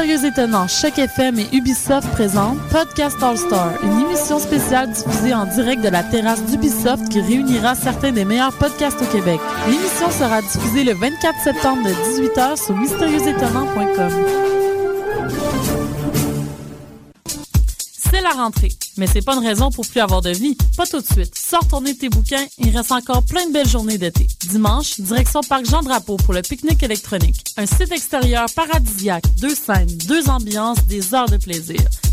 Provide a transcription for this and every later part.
Mystérieux Étonnant, Choc FM et Ubisoft présentent Podcast All Star, une émission spéciale diffusée en direct de la terrasse d'Ubisoft qui réunira certains des meilleurs podcasts au Québec. L'émission sera diffusée le 24 septembre de 18h sur mystérieuxétonnant.com. La rentrée, mais c'est pas une raison pour plus avoir de vie. Pas tout de suite. Sors tourner tes bouquins, il reste encore plein de belles journées d'été. Dimanche, direction Parc Jean-Drapeau pour le pique-nique électronique. Un site extérieur paradisiaque, deux scènes, deux ambiances, des heures de plaisir.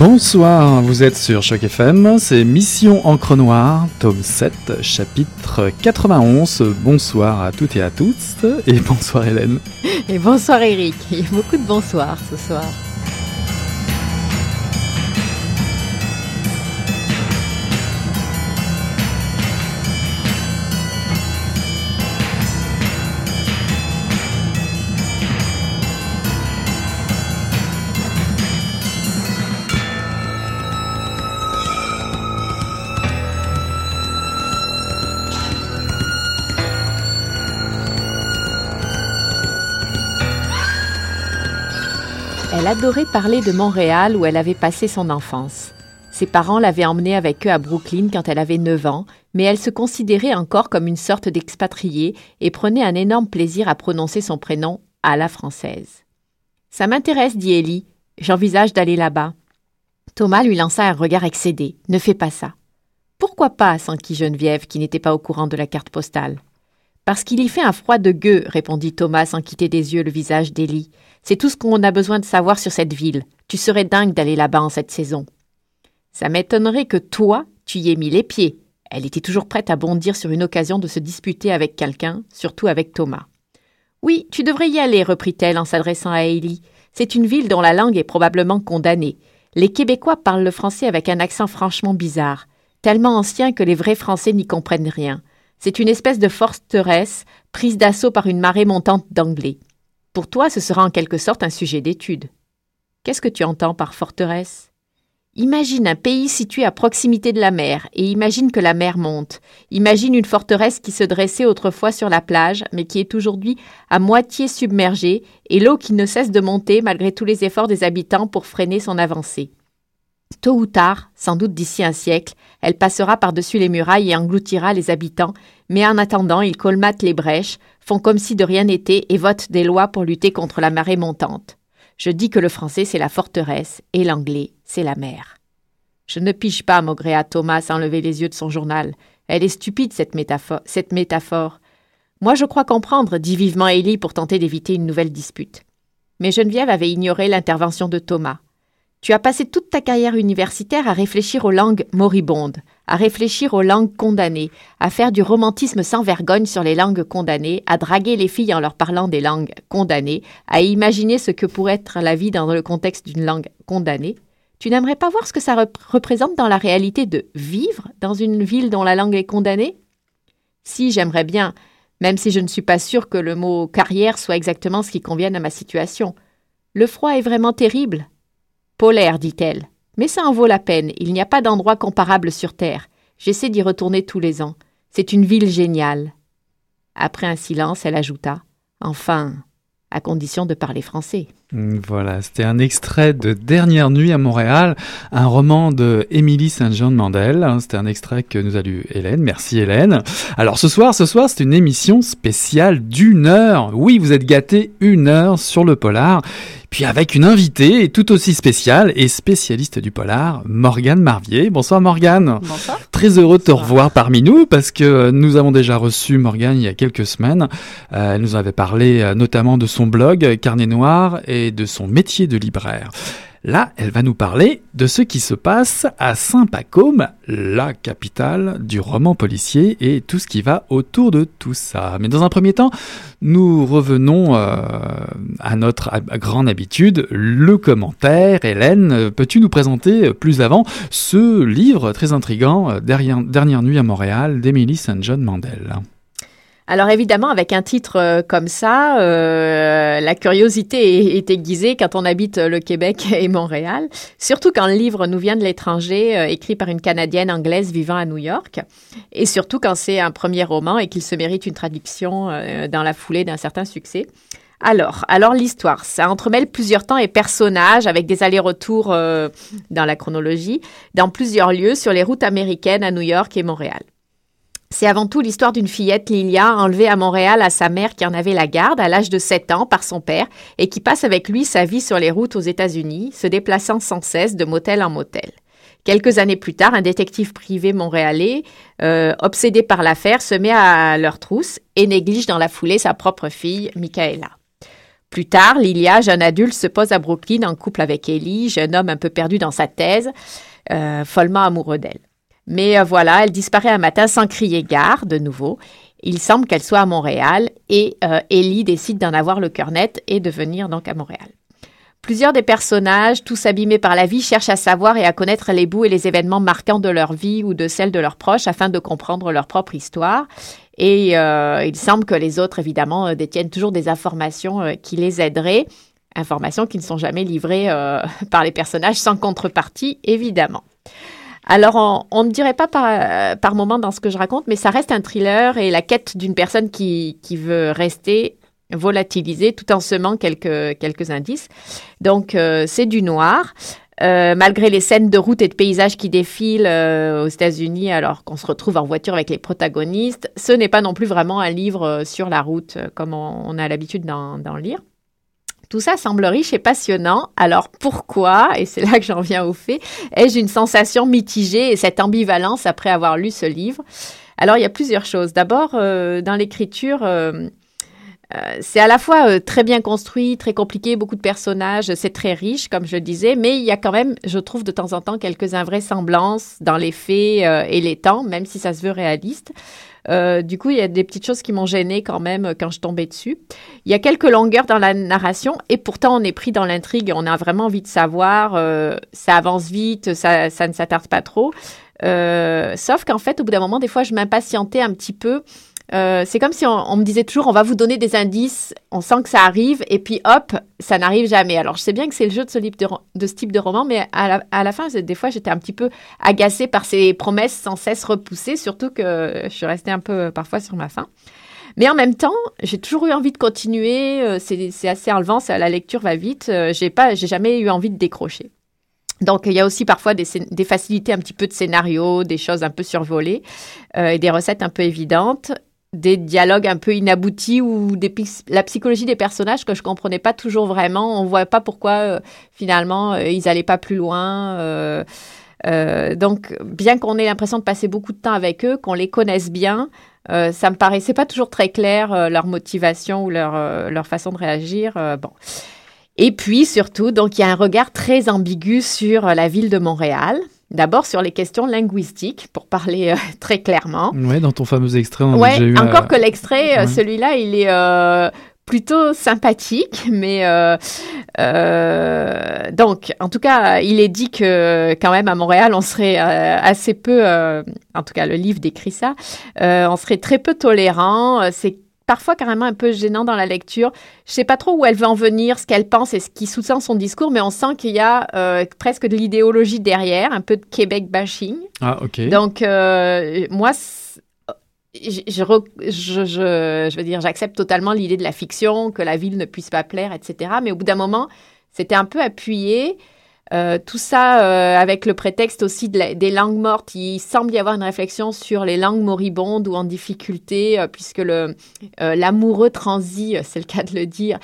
Bonsoir, vous êtes sur Choc FM, c'est Mission Encre Noire, tome 7, chapitre 91. Bonsoir à toutes et à tous, et bonsoir Hélène. Et bonsoir Eric, il y a beaucoup de bonsoir ce soir. Adorait parler de Montréal où elle avait passé son enfance. Ses parents l'avaient emmenée avec eux à Brooklyn quand elle avait 9 ans, mais elle se considérait encore comme une sorte d'expatriée et prenait un énorme plaisir à prononcer son prénom à la française. Ça m'intéresse, dit Ellie. J'envisage d'aller là-bas. Thomas lui lança un regard excédé. Ne fais pas ça. Pourquoi pas s'enquit Geneviève, qui n'était pas au courant de la carte postale. Parce qu'il y fait un froid de gueux, répondit Thomas sans quitter des yeux le visage d'Élie. C'est tout ce qu'on a besoin de savoir sur cette ville. Tu serais dingue d'aller là-bas en cette saison. Ça m'étonnerait que toi, tu y aies mis les pieds. Elle était toujours prête à bondir sur une occasion de se disputer avec quelqu'un, surtout avec Thomas. Oui, tu devrais y aller, reprit-elle en s'adressant à Élie. C'est une ville dont la langue est probablement condamnée. Les Québécois parlent le français avec un accent franchement bizarre, tellement ancien que les vrais Français n'y comprennent rien. C'est une espèce de forteresse prise d'assaut par une marée montante d'anglais. Pour toi, ce sera en quelque sorte un sujet d'étude. Qu'est-ce que tu entends par forteresse? Imagine un pays situé à proximité de la mer, et imagine que la mer monte. Imagine une forteresse qui se dressait autrefois sur la plage, mais qui est aujourd'hui à moitié submergée, et l'eau qui ne cesse de monter malgré tous les efforts des habitants pour freiner son avancée. Tôt ou tard, sans doute d'ici un siècle, elle passera par-dessus les murailles et engloutira les habitants, mais en attendant, ils colmatent les brèches, font comme si de rien n'était et votent des lois pour lutter contre la marée montante. Je dis que le français c'est la forteresse et l'anglais c'est la mer. Je ne pige pas, maugréa Thomas sans lever les yeux de son journal. Elle est stupide, cette métaphore. Cette métaphore. Moi, je crois comprendre, dit vivement Élie pour tenter d'éviter une nouvelle dispute. Mais Geneviève avait ignoré l'intervention de Thomas. Tu as passé toute ta carrière universitaire à réfléchir aux langues moribondes, à réfléchir aux langues condamnées, à faire du romantisme sans vergogne sur les langues condamnées, à draguer les filles en leur parlant des langues condamnées, à imaginer ce que pourrait être la vie dans le contexte d'une langue condamnée. Tu n'aimerais pas voir ce que ça représente dans la réalité de vivre dans une ville dont la langue est condamnée? Si, j'aimerais bien, même si je ne suis pas sûre que le mot carrière soit exactement ce qui convienne à ma situation. Le froid est vraiment terrible. Polaire, dit-elle. Mais ça en vaut la peine, il n'y a pas d'endroit comparable sur Terre. J'essaie d'y retourner tous les ans. C'est une ville géniale. Après un silence, elle ajouta. Enfin, à condition de parler français. Mm, voilà, c'était un extrait de Dernière nuit à Montréal, un roman de Émilie Saint-Jean de Mandel. C'était un extrait que nous a lu Hélène. Merci Hélène. Alors ce soir, ce soir, c'est une émission spéciale d'une heure. Oui, vous êtes gâtés une heure sur le polar. Puis avec une invitée tout aussi spéciale et spécialiste du polar, Morgane Marvier. Bonsoir Morgane. Bonsoir. Très heureux de te revoir parmi nous parce que nous avons déjà reçu Morgane il y a quelques semaines. Euh, elle nous avait parlé euh, notamment de son blog Carnet Noir et de son métier de libraire. Là, elle va nous parler de ce qui se passe à Saint-Pacôme, la capitale du roman policier et tout ce qui va autour de tout ça. Mais dans un premier temps, nous revenons euh, à notre grande habitude, le commentaire. Hélène, peux-tu nous présenter plus avant ce livre très intrigant, Dernière, Dernière nuit à Montréal, d'Emily St. John Mandel? Alors évidemment, avec un titre euh, comme ça, euh, la curiosité est, aiguisée quand on habite le Québec et Montréal, surtout quand le livre nous vient de l'étranger, euh, écrit par une Canadienne anglaise vivant à New York, et surtout quand c'est un premier roman et qu'il se mérite une traduction dans la foulée d'un certain succès. Alors, alors l'histoire, ça entremêle plusieurs temps et personnages avec des allers-retours dans la chronologie, dans plusieurs lieux sur les routes américaines à New York et Montréal. C'est avant tout l'histoire d'une fillette, Lilia, enlevée à Montréal à sa mère qui en avait la garde à l'âge de 7 ans par son père et qui passe avec lui sa vie sur les routes aux États-Unis, se déplaçant sans cesse de motel en motel. Quelques années plus tard, un détective privé montréalais, euh, obsédé par l'affaire, se met à leur trousse et néglige dans la foulée sa propre fille, Michaela. Plus tard, Lilia, jeune adulte, se pose à Brooklyn en couple avec Ellie, jeune homme un peu perdu dans sa thèse, euh, follement amoureux d'elle. Mais euh, voilà, elle disparaît un matin sans crier gare de nouveau. Il semble qu'elle soit à Montréal et euh, Ellie décide d'en avoir le cœur net et de venir donc à Montréal. Plusieurs des personnages, tous abîmés par la vie, cherchent à savoir et à connaître les bouts et les événements marquants de leur vie ou de celle de leurs proches afin de comprendre leur propre histoire. Et euh, il semble que les autres, évidemment, détiennent toujours des informations qui les aideraient, informations qui ne sont jamais livrées par les personnages sans contrepartie, évidemment. Alors, on, ne dirait pas par, par moment dans ce que je raconte, mais ça reste un thriller et la quête d'une personne qui, qui veut rester volatilisée tout en semant quelques, quelques indices. Donc, euh, c'est du noir. Euh, malgré les scènes de route et de paysages qui défilent euh, aux États-Unis alors qu'on se retrouve en voiture avec les protagonistes, ce n'est pas non plus vraiment un livre sur la route comme on, a l'habitude d'en lire. Tout ça semble riche et passionnant. Alors pourquoi, et c'est là que j'en viens au fait, ai-je une sensation mitigée et cette ambivalence après avoir lu ce livre? Alors il y a plusieurs choses. D'abord, euh, dans l'écriture, euh, euh, c'est à la fois très bien construit, très compliqué, beaucoup de personnages, c'est très riche, comme je disais, mais il y a quand même, je trouve de temps en temps, quelques invraisemblances dans les faits et les temps, même si ça se veut réaliste. Euh, du coup, il y a des petites choses qui m'ont gêné quand même euh, quand je tombais dessus. Il y a quelques longueurs dans la narration et pourtant on est pris dans l'intrigue. On a vraiment envie de savoir. Euh, ça avance vite, ça, ça ne s'attarde pas trop. sauf qu'en fait, au bout d'un moment, des fois, je m'impatientais un petit peu euh, c'est comme si on, me disait toujours, on va vous donner des indices, on sent que ça arrive, et puis hop, ça n'arrive jamais. Alors, je sais bien que c'est le jeu de ce, type de roman, mais à la, fin, des fois, j'étais un petit peu agacée par ces promesses sans cesse repoussées, surtout que je suis restée un peu euh, parfois sur ma faim. Mais en même temps, j'ai toujours eu envie de continuer. Euh, c'est assez enlevant, la lecture va vite. J'ai pas, j'ai jamais eu envie de décrocher. Donc, il y a aussi parfois des, facilités un petit peu de scénario, des choses un peu survolées et des recettes un peu évidentes des dialogues un peu inaboutis ou des, la psychologie des personnages que je comprenais pas toujours vraiment. On voit pas pourquoi euh, finalement euh, ils allaient pas plus loin. Euh, donc, bien qu'on ait l'impression de passer beaucoup de temps avec eux, qu'on les connaisse bien, ça me paraissait pas toujours très clair leur motivation ou leur, leur façon de réagir. bon. Et puis surtout, donc il y a un regard très ambigu sur la ville de Montréal. D'abord sur les questions linguistiques, pour parler euh, très clairement. Oui, dans ton fameux extrait, on a déjà eu encore euh, que l'extrait, euh, ouais. celui-là, il est euh, plutôt sympathique, mais euh, donc, en tout cas, il est dit que quand même à Montréal, on serait assez peu, en tout cas, le livre décrit ça, on serait très peu tolérant. C'est parfois carrément un peu gênant dans la lecture. Je sais pas trop où elle veut en venir, ce qu'elle pense et ce qui sous-tend son discours, mais on sent qu'il y a euh, presque de l'idéologie derrière, un peu de Québec bashing. Ah, ok. Donc, euh, moi, je, je, je- je veux dire, j'accepte totalement l'idée de la fiction, que la ville ne puisse pas plaire, etc. Mais au bout d'un moment, c'était un peu appuyé. Euh, tout ça euh, avec le prétexte aussi de la- des langues mortes. Il semble y avoir une réflexion sur les langues moribondes ou en difficulté, euh, puisque le l'amoureux transi, c'est le cas de le dire,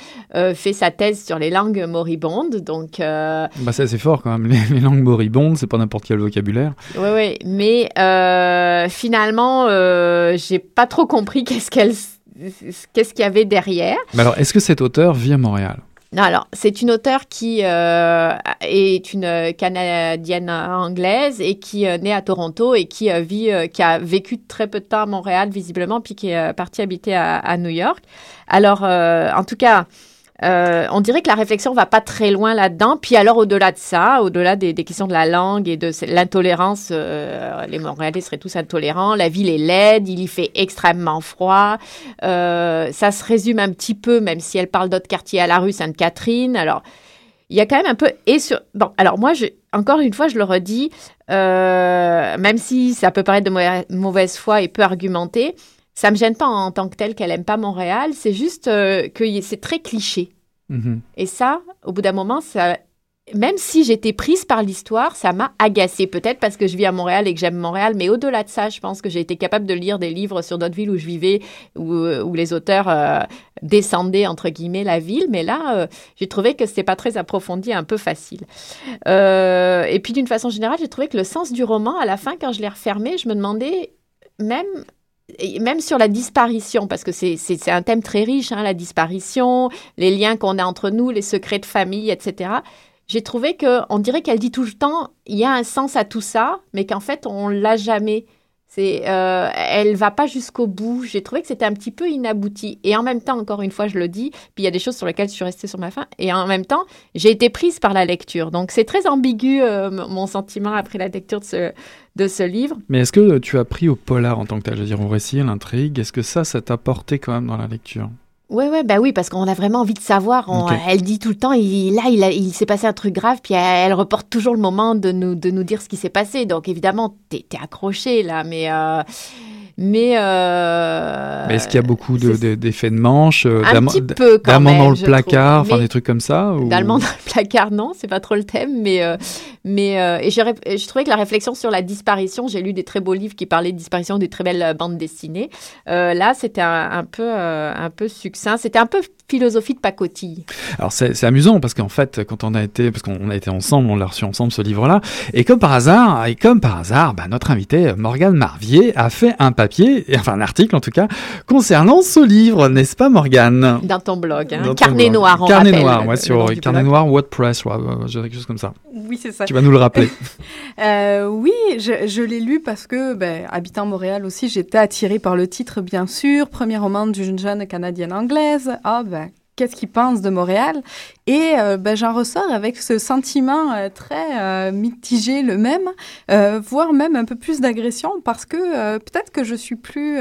fait sa thèse sur les langues moribondes. Donc, Bah, c'est assez fort quand même. Les, les langues moribondes, c'est pas n'importe quel vocabulaire. Oui, oui, mais finalement, j'ai pas trop compris qu'est-ce qu'elle, qu'est-ce qu'il y avait derrière. Mais alors, est-ce que cet auteur vit à Montréal? Alors, c'est une auteure qui euh, est une Canadienne anglaise et qui est née à Toronto et qui euh, vit, euh, qui a vécu très peu de temps à Montréal visiblement, puis qui est euh, partie habiter à, New York. Alors, euh, en tout cas. Euh, on dirait que la réflexion va pas très loin là-dedans. Puis alors, au-delà de ça, au-delà des, questions de la langue et de ce- l'intolérance, euh, les Montréalais seraient tous intolérants. La ville est laide, il y fait extrêmement froid. Euh, ça se résume un petit peu, même si elle parle d'autres quartiers à la rue Sainte-Catherine. Alors, il y a quand même un peu et sur bon alors moi encore une fois je le redis même si ça peut paraître de mau- mauvaise foi et peu argumenté ça me gêne pas en tant que tel qu'elle aime pas Montréal c'est juste euh, que c'est très cliché Mhm. et ça au bout d'un moment ça même si j'étais prise par l'histoire, ça m'a agacée. Peut-être parce que je vis à Montréal et que j'aime Montréal, mais au-delà de ça, je pense que j'ai été capable de lire des livres sur d'autres villes où je vivais, où, où les auteurs euh, descendaient, entre guillemets, la ville. Mais là, euh, j'ai trouvé que c'était pas très approfondi, un peu facile. Euh, et puis, d'une façon générale, j'ai trouvé que le sens du roman, à la fin, quand je l'ai refermé, je me demandais, même et même sur la disparition, parce que c'est un thème très riche, hein, la disparition, les liens qu'on a entre nous, les secrets de famille, etc. J'ai trouvé que on dirait qu'elle dit tout le temps, il y a un sens à tout ça, mais qu'en fait on l'a jamais. C'est, euh, elle va pas jusqu'au bout. J'ai trouvé que c'était un petit peu inabouti. Et en même temps, encore une fois, je le dis, puis il y a des choses sur lesquelles je suis restée sur ma faim. Et en même temps, j'ai été prise par la lecture. Donc c'est très ambigu euh, mon sentiment après la lecture de ce, de ce livre. Mais est-ce que tu as pris au polar en tant que tel? Je veux dire, au récit, à l'intrigue. Est-ce que ça, ça t'a porté quand même dans la lecture? Ouais, ouais, bah oui, parce qu'on a vraiment envie de savoir. On-. Elle dit tout le temps, il, là, il, a- il s'est passé un truc grave, puis elle, elle reporte toujours le moment de nous, de nous dire ce qui s'est passé. Donc évidemment, t'es es accroché là, mais. euh, mais. euh, Mais est-ce qu'il y a beaucoup de- c'est- de- d'effets de, manche, euh, d'amants dans le placard, enfin des trucs comme ça ou... D'allemand dans le placard, non, c'est pas trop le thème, mais euh, mais euh, et je trouvais que la réflexion sur la disparition, j'ai lu des très beaux livres qui parlaient de disparition, des très belles bandes dessinées. Là, c'était un, un peu un peu succinct, c'était un peu philosophie de pacotille. Alors c'est c'est amusant parce qu'en fait, quand on a été, parce qu'on a été ensemble, on l'a reçu ensemble ce livre-là, et comme par hasard, et comme par hasard, bah, notre invité Morgane Marvier a fait un papier, enfin un article en tout cas, concernant ce livre, n'est-ce pas Morgane? Dans ton blog, hein. Dans ton Carnet blog. noir, on Carnet rappelle noir, ouais, le sur Carnet blog. noir WordPress, ouais, ouais, quelque chose comme ça. Oui, c'est ça. Tu vas nous le rappeler. Euh, oui, je, je l'ai lu parce que, ben, habitant Montréal aussi, j'étais attirée par le titre, bien sûr. Premier roman d'une jeune Canadienne anglaise. Ah, ben, qu'est-ce qu'il pense de Montréal. Et euh, ben, j'en ressors avec ce sentiment euh, très euh, mitigé, le même, voire même un peu plus d'agression, parce que peut-être que je suis plus...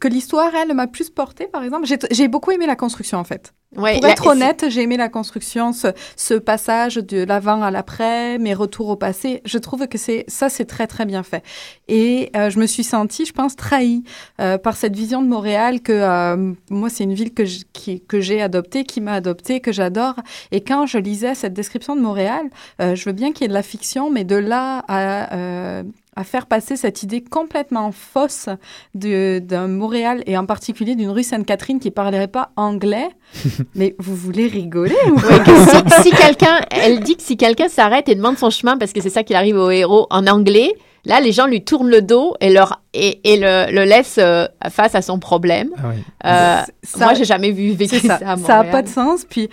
que l'histoire, elle, m'a plus portée, par exemple. J'ai- J'ai beaucoup aimé la construction, en fait. Ouais, Pour là, être honnête, j'ai aimé la construction, ce, ce passage de l'avant à l'après, mes retours au passé. Je trouve que c'est ça, c'est très très bien fait. Et euh, je me suis sentie, je pense, trahie euh, par cette vision de Montréal que euh, moi, c'est une ville que j- qui- que j'ai adoptée, qui m'a adoptée, que j'adore. Et quand je lisais cette description de Montréal, euh, je veux bien qu'il y ait de la fiction, mais de là à euh, à faire passer cette idée complètement fausse de- d'un Montréal et en particulier d'une rue Sainte-Catherine qui parlerait pas anglais. Mais vous voulez rigoler ou Ouais, que si, si quelqu'un, elle dit que si quelqu'un s'arrête et demande son chemin parce que c'est ça qu'il arrive au héros en anglais, là les gens lui tournent le dos et leur et, et le, le laissent euh, face à son problème. Ah oui. Euh, Ça- moi, j'ai jamais vu vécu ça, ça. à Ça n'a Montréal. pas de sens. Puis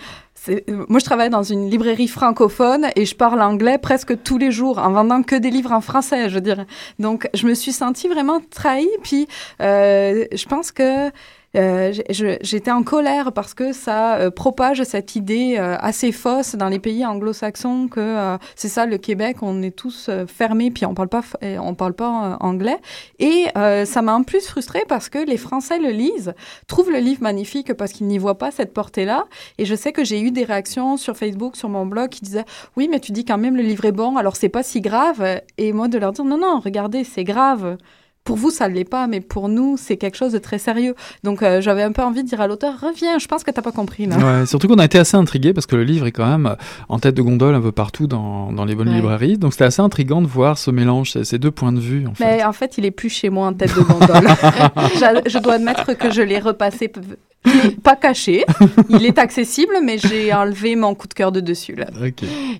moi, je travaille dans une librairie francophone et je parle anglais presque tous les jours en vendant que des livres en français, je dirais. Donc, je me suis sentie vraiment trahie. Puis, euh, je pense que euh, j'étais en colère parce que ça euh, propage cette idée euh, assez fausse dans les pays anglo-saxons que c'est ça le Québec, on est tous fermés puis on parle pas on parle pas anglais. Et ça m'a en plus frustrée parce que les Français le lisent, trouvent le livre magnifique parce qu'ils n'y voient pas cette portée-là. Et je sais que j'ai eu des réactions sur Facebook, sur mon blog qui disaient oui mais tu dis quand même le livre est bon alors c'est pas si grave et moi de leur dire non non regardez c'est grave pour vous, ça ne l'est pas, mais pour nous, c'est quelque chose de très sérieux. Donc, euh, j'avais un peu envie de dire à l'auteur, reviens, je pense que tu n'as pas compris. Là. Ouais, surtout qu'on a été assez intrigués parce que le livre est quand même en tête de gondole un peu partout dans, dans les bonnes librairies. Donc, c'était assez intriguant de voir ce mélange, ces deux points de vue. En mais en fait, il est plus chez moi en tête de gondole. je, je dois admettre que je l'ai repassé pas caché. Il est accessible, mais j'ai enlevé mon coup de cœur de dessus. Là.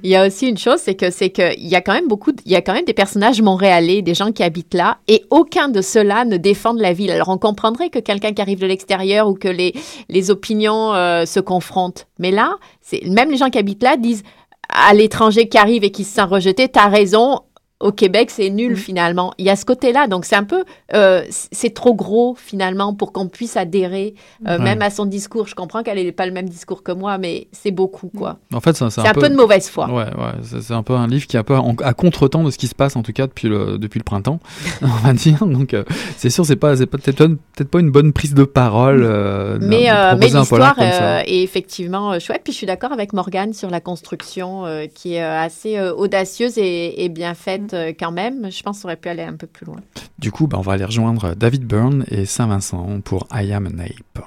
Il y a aussi une chose, c'est que c'est que il y a quand même beaucoup, il y a quand même des personnages montréalais, des gens qui habitent là, et aucun de ceux-là ne défendent la ville. Alors on comprendrait que quelqu'un qui arrive de l'extérieur ou que les les opinions euh, se confrontent, mais là, c'est même les gens qui habitent là disent à l'étranger qui arrive et qui se sent rejeté, t'as raison, au Québec, c'est nul mm. finalement. Il y a ce côté-là, donc c'est un peu, euh, c'est trop gros finalement pour qu'on puisse adhérer euh, même à son discours. Je comprends qu'elle n'est pas le même discours que moi, mais c'est beaucoup quoi. En fait, c'est un, peu... de mauvaise foi. Ouais, ouais, c'est un peu un livre qui est un peu à contre-temps de ce qui se passe en tout cas depuis le depuis le printemps, on va dire. Donc euh, c'est sûr, c'est pas c'est peut-être peut-être pas une bonne prise de parole. mais mais l'histoire est effectivement chouette. Puis je suis d'accord avec Morgane sur la construction qui est assez audacieuse et, et bien faite euh, quand même. Je pense qu'on aurait pu aller un peu plus loin. Du coup, bah, on va aller rejoindre David Byrne et Saint-Vincent pour I Am an Ape.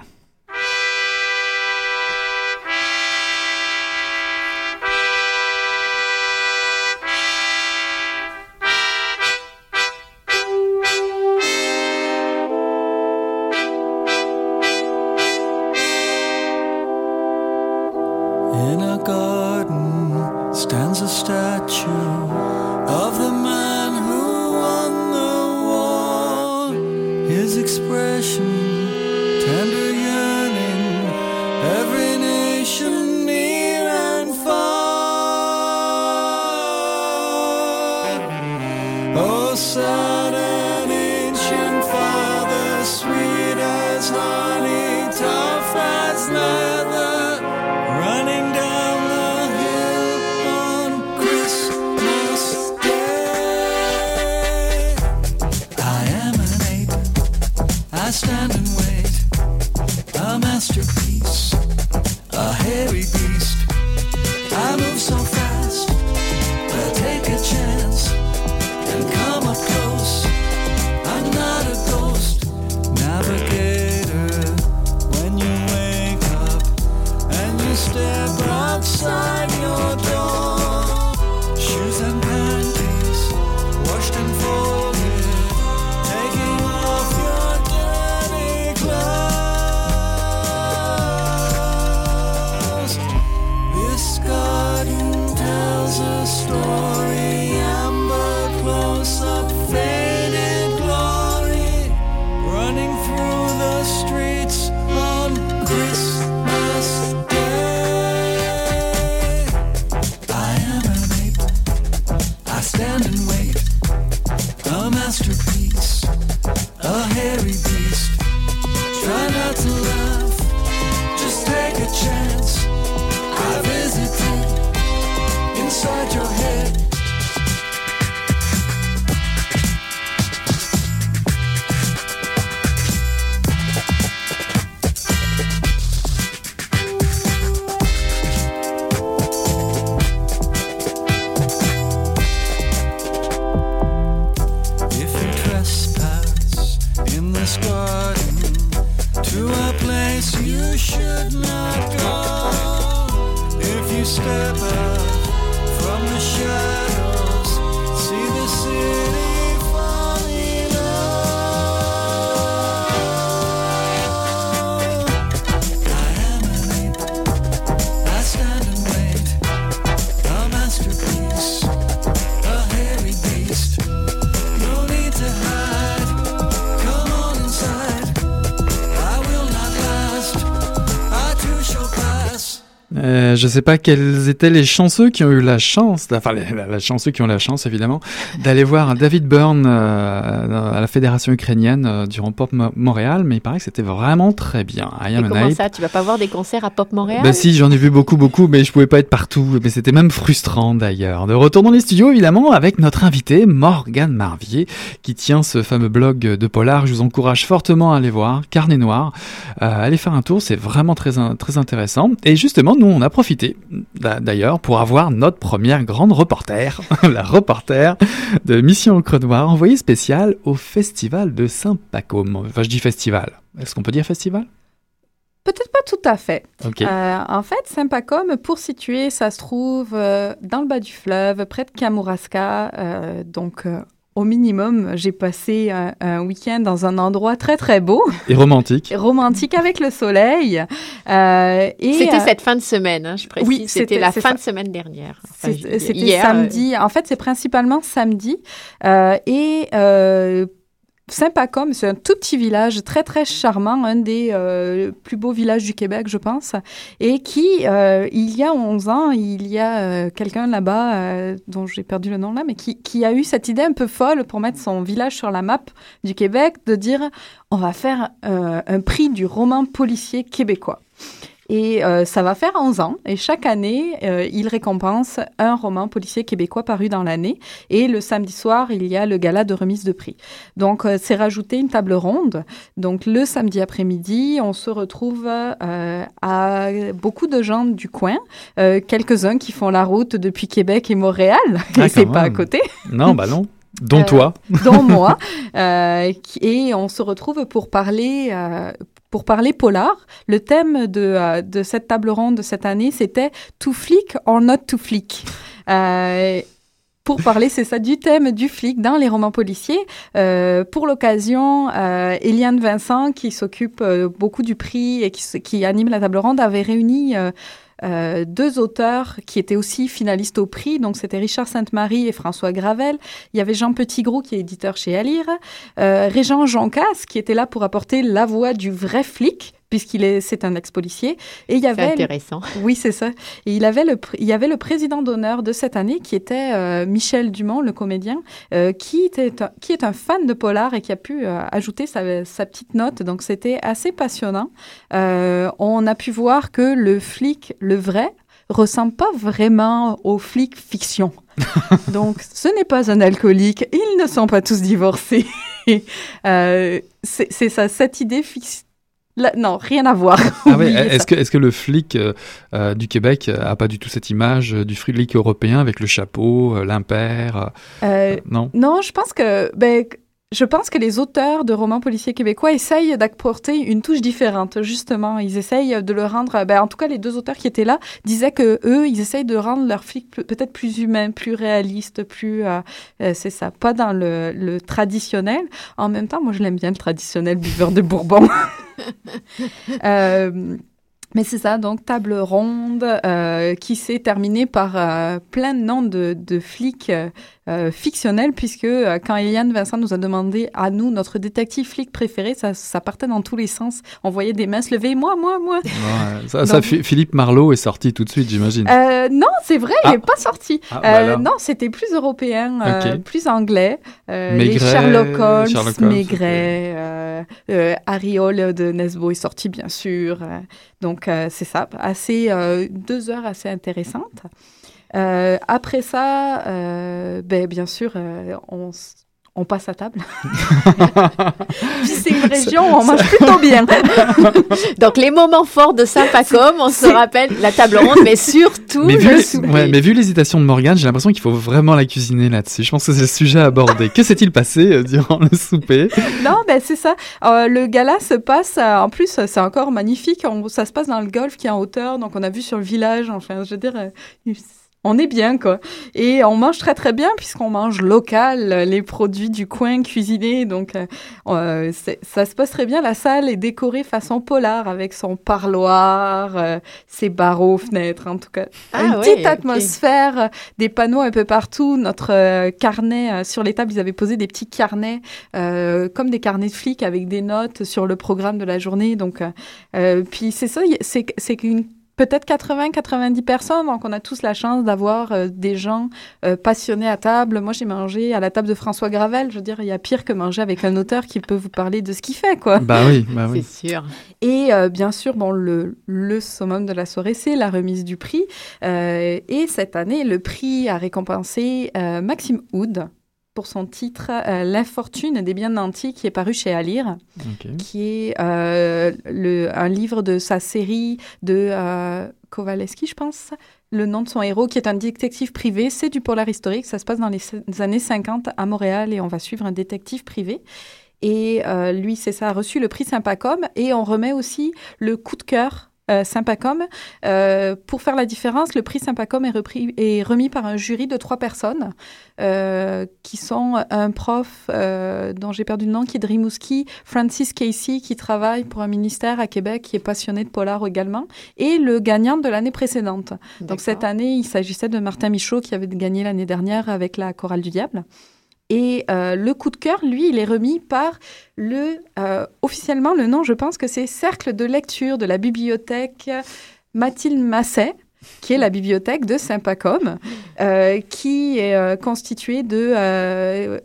Je sais pas quels étaient les chanceux qui ont eu la chance, enfin les, la, chanceux qui ont la chance évidemment, d'aller voir David Byrne euh, à la fédération ukrainienne euh, durant Pop Montréal, mais il paraît que c'était vraiment très bien. I am comment ça, tu vas pas voir des concerts à Pop Montréal? Bah si, j'en ai vu beaucoup beaucoup, mais je pouvais pas être partout, mais c'était même frustrant d'ailleurs. De retour dans les studios évidemment avec notre invité Morgane Marvier qui tient ce fameux blog de polar. Je vous encourage fortement à aller voir, Carnet Noir. Euh, allez faire un tour, c'est vraiment très très intéressant. Et justement nous, on a profité, d'ailleurs, pour avoir notre première grande reporter, la reporter de Mission au Creux Noir, envoyée spéciale au Festival de Saint-Pacôme. Enfin, je dis festival. Est-ce qu'on peut dire festival? Peut-être pas tout à fait. Euh, en fait, Saint-Pacôme, pour situer, ça se trouve euh, dans le bas du fleuve, près de Kamouraska, euh, donc au minimum, j'ai passé un, week-end dans un endroit très très beau. Et romantique. romantique avec le soleil. Euh, c'était euh, cette fin de semaine, hein, je précise. Oui, c'était la fin de semaine dernière. c'était samedi. En fait, c'est principalement samedi. Euh, et Saint-Pacôme, c'est un tout petit village très très charmant, un des euh, plus beaux villages du Québec, je pense, et qui, euh, il y a 11 ans, il y a euh, quelqu'un là-bas, dont j'ai perdu le nom là, mais qui, qui, a eu cette idée un peu folle pour mettre son village sur la map du Québec, de dire on va faire un prix du roman policier québécois. Et euh, ça va faire 11 ans. Et chaque année, euh, il récompense un roman policier québécois paru dans l'année. Et le samedi soir, il y a le gala de remise de prix. Donc, euh, c'est rajouté une table ronde. Donc, le samedi après-midi, on se retrouve à beaucoup de gens du coin, quelques-uns qui font la route depuis Québec et Montréal. Ah, et c'est pas à côté. Non, bah non. Dont toi. dont moi. et on se retrouve pour parler, pour parler polar, le thème de, euh, de cette table ronde de cette année, c'était To flic or not to flic. Euh, pour parler, c'est ça, du thème du flic dans les romans policiers. Euh, pour l'occasion, euh, Eliane Vincent, qui s'occupe beaucoup du prix et qui, anime la table ronde, avait réuni euh, deux auteurs qui étaient aussi finalistes au prix. Donc, c'était Richard Sainte-Marie et François Gravel. Il y avait Jean Petitgros, qui est éditeur chez Alire. Euh, Régent Joncas, qui était là pour apporter la voix du vrai flic puisqu'il est, c'est un ex-policier. Et il y avait. intéressant. Oui, c'est ça. Et il avait le, il y avait le président d'honneur de cette année qui était euh, Michel Dumont, le comédien, euh, qui était, qui est un fan de polar et qui a pu euh, ajouter sa, sa, petite note. Donc c'était assez passionnant. on a pu voir que le flic, le vrai, ressemble pas vraiment au flic fiction. Donc, ce n'est pas un alcoolique. Ils ne sont pas tous divorcés. euh, c'est ça, cette idée non, rien à voir. Ah est-ce que, est que le flic euh, euh, du Québec a pas du tout cette image du flic européen avec le chapeau, euh, l'impair Non? Non, je pense que ben, je pense que les auteurs de romans policiers québécois essayent d'apporter une touche différente, justement. Ils essayent de le rendre, ben, en tout cas, les deux auteurs qui étaient là disaient que eux, ils essayent de rendre leur flic peut-être plus humain, plus réaliste, plus, euh, euh, c'est ça, pas dans le, traditionnel. En même temps, moi, je l'aime bien le traditionnel buveur de Bourbon. euh, mais c'est ça, donc table ronde qui s'est terminée par plein de noms de flics euh, fictionnels, puisque euh, quand Eliane Vincent nous a demandé à nous notre détective flic préféré, ça, ça partait dans tous les sens. On voyait des mains se lever, moi, moi, moi. Ouais, ça, ça, Philippe Marlowe est sorti tout de suite, j'imagine. Euh, non, c'est vrai, il n'est ah. pas sorti. Ah, bah non, c'était plus européen, okay. plus anglais. les Sherlock Holmes, Sherlock Holmes Maigret, okay. Ariol de Nesbo est sorti, bien sûr. Donc, c'est ça, assez, deux heures assez intéressantes. Euh, après ça, ben, bien sûr, on, on passe à table. Puis c'est une région où on mange plutôt bien. Donc les moments forts de Saint-Pacôme, on se rappelle la table ronde, mais surtout mais vu, ouais, mais vu l'hésitation de Morgane, j'ai l'impression qu'il faut vraiment la cuisiner là-dessus. Je pense que c'est le sujet abordé. que s'est-il passé euh, durant le souper? Non, ben c'est ça. Euh, le gala se passe, euh, en plus c'est encore magnifique, ça se passe dans le golfe qui est en hauteur, donc on a vu sur le village, enfin je veux dire on est bien, quoi. Et on mange très, très bien puisqu'on mange local, les produits du coin cuisinés. Donc, euh, euh ça se passe très bien. La salle est décorée façon polar avec son parloir, euh, ses barreaux, fenêtres, en tout cas. Ah, Une petite atmosphère, des panneaux un peu partout. Notre euh, carnet, sur les tables, ils avaient posé des petits carnets, comme des carnets de flics avec des notes sur le programme de la journée. Donc, puis c'est ça, c'est qu'une peut-être 80-90 personnes. Donc, on a tous la chance d'avoir euh, des gens euh, passionnés à table. Moi, j'ai mangé à la table de François Gravel. Je veux dire, il y a pire que manger avec un auteur qui peut vous parler de ce qu'il fait, quoi. Bah oui, bah oui. C'est sûr. Et euh, bien sûr, bon, le, le summum de la soirée, c'est la remise du prix. Euh, et cette année, le prix a récompensé euh, Maxime Houd pour son titre euh, L'infortune des biens nantis qui est paru chez Alire qui est euh, le, un livre de sa série de euh, Kowalewski, je pense. Le nom de son héros, qui est un détective privé, c'est du polar historique. Ça se passe dans les années 50 à Montréal et on va suivre un détective privé. Et euh, lui, c'est ça, a reçu le prix Sympacom. Et on remet aussi le coup de cœur euh, Sympacom. Euh, pour faire la différence, le prix Sympacom est, repris, est remis par un jury de trois personnes euh, qui sont un prof euh, dont j'ai perdu le nom, qui est de Rimouski, Francis Casey, qui travaille pour un ministère à Québec, qui est passionné de polar également, et le gagnant de l'année précédente. Donc cette année, il s'agissait de Martin Michaud, qui avait gagné l'année dernière avec la Chorale du Diable. Et euh, le coup de cœur, lui, il est remis par le, euh, officiellement, le nom, je pense que c'est Cercle de lecture de la bibliothèque Mathilde Masset, qui est la bibliothèque de Saint-Pacom, euh, qui est constituée de,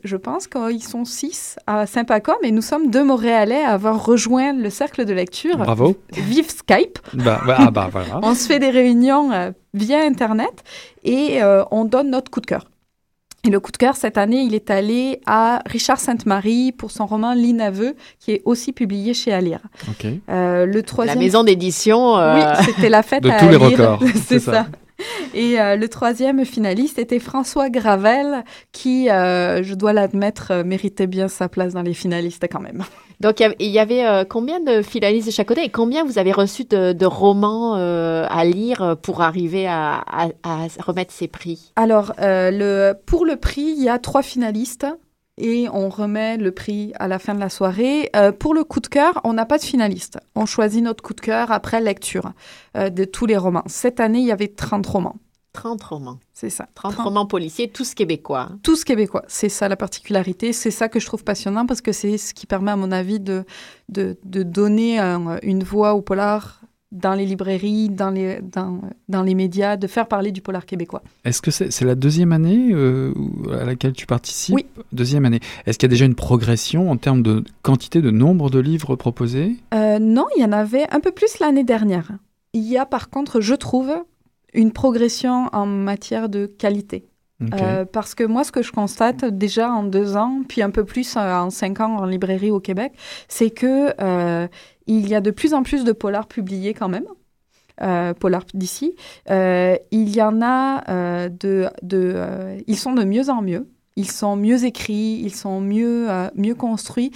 je pense qu'ils sont six à Saint-Pacom, et nous sommes deux Montréalais à avoir rejoint le cercle de lecture. Bravo. Vive Skype. Bah, bah, ah bah voilà. On se fait des réunions via Internet et on donne notre coup de cœur. Et le coup de cœur, cette année, il est allé à Richard Sainte-Marie pour son roman L'Inaveu, qui est aussi publié chez Alire. Ok. Euh, le La troisième... maison d'édition. euh, Oui, c'était la fête De à tous les records, C'est c'est ça. ça. Et euh, le troisième finaliste était François Gravel, qui, euh, je dois l'admettre, euh, méritait bien sa place dans les finalistes quand même. Donc, il y avait- combien de finalistes de chaque côté et combien vous avez reçu de, de romans à lire pour arriver à, à- à remettre ces prix? Alors, le, pour le prix, il y a trois finalistes et on remet le prix à la fin de la soirée. Euh, pour le coup de cœur, on n'a pas de finaliste. On choisit notre coup de cœur après lecture euh, de tous les romans. Cette année, il y avait 30 romans. 30 romans. C'est ça. 30 30. romans policiers, tous québécois. Tous québécois. C'est ça la particularité. C'est ça que je trouve passionnant parce que c'est ce qui permet, à mon avis, de, de, de donner un- une voix au polar dans les librairies, dans les, dans, dans les médias, de faire parler du polar québécois. Est-ce que c'est c'est la deuxième année euh, à laquelle tu participes? Oui. Deuxième année. Est-ce qu'il y a déjà une progression en termes de quantité, de nombre de livres proposés? Euh, non, il y en avait un peu plus l'année dernière. Il y a par contre, je trouve, une progression en matière de qualité. Euh, parce que moi, ce que je constate déjà en deux ans, puis un peu plus en cinq ans en librairie au Québec, c'est que il y a de plus en plus de polars publiés quand même. Euh, polars d'ici. Euh, il y en a euh, de, de euh, ils sont de mieux en mieux. Ils sont mieux écrits, ils sont mieux, mieux construits.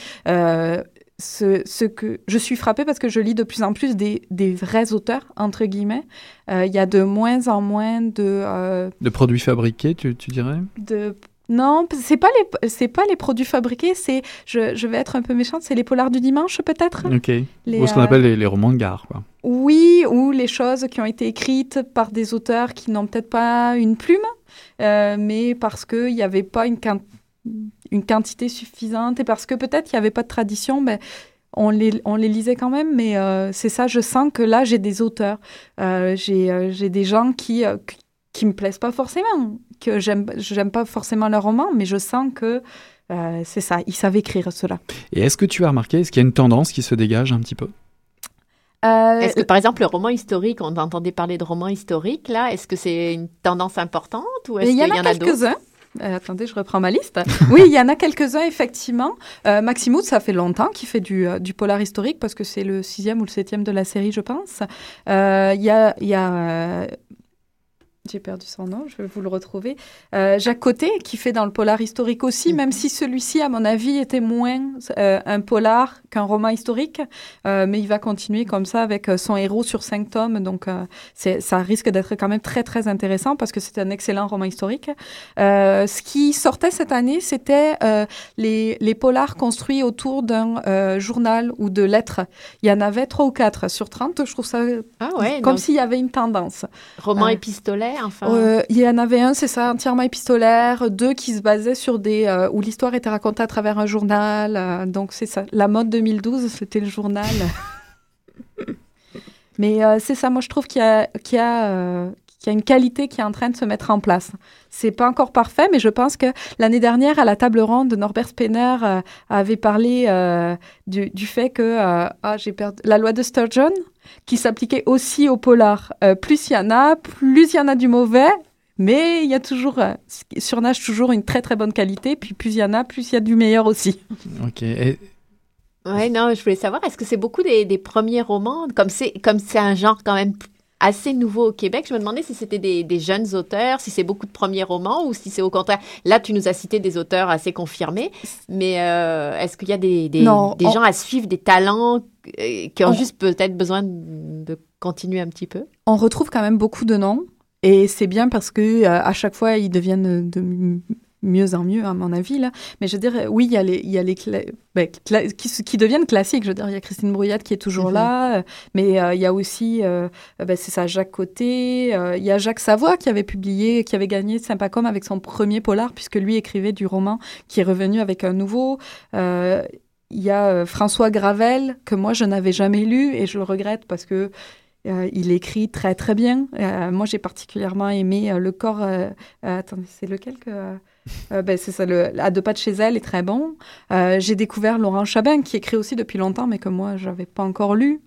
Ce, ce que je suis frappée parce que je lis de plus en plus des, des vrais auteurs entre guillemets. Il y a de moins en moins de De produits fabriqués, tu, tu dirais? de non, c'est pas les c'est pas les produits fabriqués, c'est je, je vais être un peu méchante, c'est les polars du dimanche peut-être? Ok. Les, Ou ce qu'on euh, appelle les, les romans de gare, quoi. Oui, ou les choses qui ont été écrites par des auteurs qui n'ont peut-être pas une plume, euh, mais parce qu'il n'y avait pas une, une quantité suffisante et parce que peut-être il n'y avait pas de tradition, ben, on, les, on les lisait quand même. Mais euh, c'est ça, je sens que là, j'ai des auteurs, euh, j'ai des gens qui, qui- qui me plaisent pas forcément, que j'aime j'aime pas forcément leur roman, mais je sens que euh, c'est ça, ils savent écrire cela. Et est-ce que tu as remarqué, est-ce qu'il y a une tendance qui se dégage un petit peu? Euh, Est-ce que, par exemple, le roman historique, on entendait parler de roman historique, là, est-ce que c'est une tendance importante ou est-ce qu'il y en a quelques-uns. Euh, attendez, je reprends ma liste. Oui, il y en a quelques-uns, effectivement. Euh, Maximoud, ça fait longtemps qu'il fait du, euh, du polar historique parce que c'est le sixième ou le septième de la série, je pense. Euh, Il y a... il y a euh, j'ai perdu son nom, je vais vous le retrouver. Euh, Jacques Côté, qui fait dans le polar historique aussi, même si celui-ci, à mon avis, était moins euh, un polar qu'un roman historique. Euh, mais il va continuer comme ça avec euh, son héros sur cinq tomes. Donc, ça risque d'être quand même très, très intéressant parce que c'est un excellent roman historique. Ce qui sortait cette année, c'était les, les polars construits autour d'un journal ou de lettres. Il y en avait trois ou quatre sur 30. Je trouve ça Ah ouais, comme s'il y avait une tendance. roman euh, enfin. Euh, il y en avait un, c'est ça, entièrement épistolaire, deux qui se basaient sur des... euh, où l'histoire était racontée à travers un journal. euh, donc c'est ça. La mode 2012, c'était le journal. Mais c'est ça, moi je trouve qu'il y a, qu'il y a qu'il y a une qualité qui est en train de se mettre en place. C'est pas encore parfait, mais je pense que l'année dernière, à la table ronde, Norbert Spener euh, avait parlé euh, du, du, fait que euh, ah, j'ai perdu la loi de Sturgeon, qui s'appliquait aussi au polar. plus il y en a, plus il y en a du mauvais, mais il y a toujours, surnage toujours une très très bonne qualité. Puis plus il y en a, plus il y a du meilleur aussi. Ok. Et... Ouais, non, je voulais savoir, est-ce que c'est beaucoup des, des premiers romans, comme c'est comme c'est un genre quand même assez nouveau au Québec. Je me demandais si c'était des, jeunes auteurs, si c'est beaucoup de premiers romans ou si c'est au contraire. Là, tu nous as cité des auteurs assez confirmés, mais euh, est-ce qu'il y a des, des, gens à suivre, des talents euh, qui ont juste peut-être besoin de continuer un petit peu On retrouve quand même beaucoup de noms. Et c'est bien parce que euh, à chaque fois, ils deviennent de mieux en mieux, à mon avis. Là. Mais je veux dire, oui, il y a les, il y a les ben, qui, qui, deviennent classiques. Je veux dire, il y a Christine Brouillade qui est toujours mhm. là, euh, mais euh, il y a aussi, euh, ben, c'est ça, Jacques Côté. il y a Jacques Savoie qui avait publié, qui avait gagné Sympacom avec son premier polar, puisque lui écrivait du roman qui est revenu avec un nouveau. Il y a François Gravel, que moi, je n'avais jamais lu, et je le regrette parce que il écrit très très bien. moi, j'ai particulièrement aimé Le corps. attendez, c'est lequel que euh, ben, c'est ça, le, à deux pas de chez elle est très bon. Euh, j'ai découvert Laurent Chabin, qui écrit aussi depuis longtemps, mais que moi, je n'avais pas encore lu.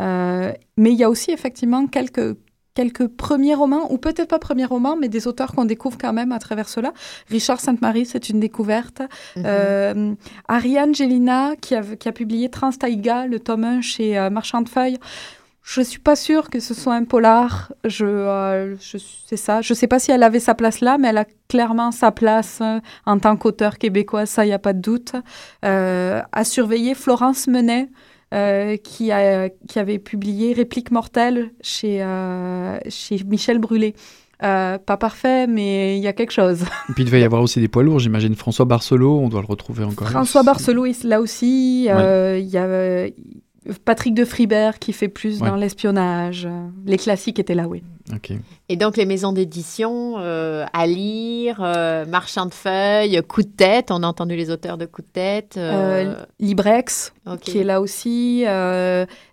Euh, mais il y a aussi effectivement quelques, quelques premiers romans, ou peut-être pas premiers romans, mais des auteurs qu'on découvre quand même à travers cela. Richard Sainte-Marie, c'est une découverte. Mhm. Ariane Gélina, qui a, qui a publié Transtaïga, le tome 1 chez Marchand de Feuilles. Je suis pas sûre que ce soit un polar. Je, euh, je c'est ça. Je sais pas si elle avait sa place là, mais elle a clairement sa place euh, en tant qu'auteur québécois. Ça, il y a pas de doute. Euh, à surveiller Florence Menet. Qui, a, qui avait publié Réplique mortelle chez, chez Michel Brûlé. pas parfait, mais il y a quelque chose. Et puis il devait y avoir aussi des poids lourds, j'imagine. François Barcelot, on doit le retrouver encore. François Barcelot, là aussi. Il y a Patrick de Fribert qui fait plus dans l'espionnage. Les classiques étaient là, oui. Et donc les maisons d'édition euh, à lire, euh, Marchand de feuilles, Coup de tête, on a entendu les auteurs de Coup de tête. Euh, Librex, qui est là aussi.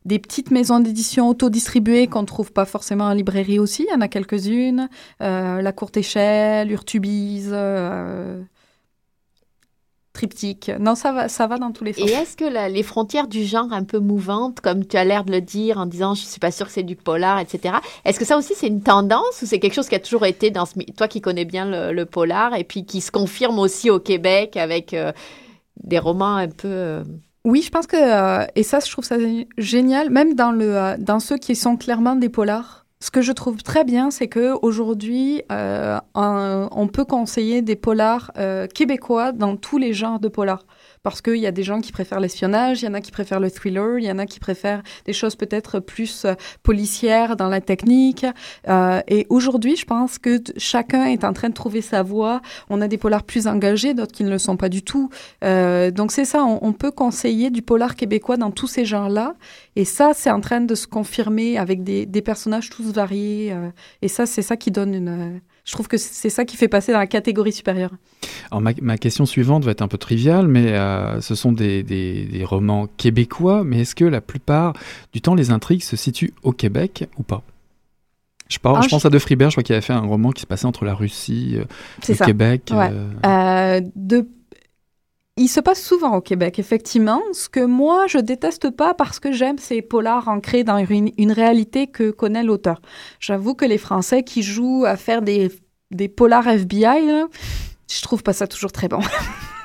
des petites maisons d'édition autodistribuées qu'on ne trouve pas forcément en librairie aussi, il y en a quelques-unes. La Courte Échelle, Urtubise triptyque. Non, ça va, ça va dans tous les sens. Et est-ce que les frontières du genre un peu mouvantes, comme tu as l'air de le dire en disant je suis pas sûre que c'est du polar, etc. Est-ce que ça aussi c'est une tendance ou c'est quelque chose qui a toujours été dans ce, toi qui connais bien le, polar et puis qui se confirme aussi au Québec avec euh, des romans un peu euh, oui, je pense que euh, et ça je trouve ça génial, même dans le dans ceux qui sont clairement des polars. Ce que je trouve très bien, c'est que aujourd'hui, euh, on peut conseiller des polars euh, québécois dans tous les genres de polars parce qu'il y a des gens qui préfèrent l'espionnage, il y en a qui préfèrent le thriller, il y en a qui préfèrent des choses peut-être plus euh, policières dans la technique. Euh, et aujourd'hui, je pense que chacun est en train de trouver sa voie. On a des polars plus engagés, d'autres qui ne le sont pas du tout. Euh, donc c'est ça, on, peut conseiller du polar québécois dans tous ces genres-là. Et ça, c'est en train de se confirmer avec des, des personnages tous variés. et ça, c'est ça qui donne une je trouve que c'est ça qui fait passer dans la catégorie supérieure. Alors ma, question suivante va être un peu triviale, mais euh, ce sont des, des, romans québécois, mais est-ce que la plupart du temps les intrigues se situent au Québec ou pas? Je, parle, ah, je pense à De Fribert, je crois qu'il avait fait un roman qui se passait entre la Russie, et euh, le Québec. Ouais. Euh... de il se passe souvent au Québec, effectivement. Ce que moi, je déteste pas parce que j'aime ces polars ancrés dans une, réalité que connaît l'auteur. J'avoue que les Français qui jouent à faire des, des polars FBI, je trouve pas ça toujours très bon.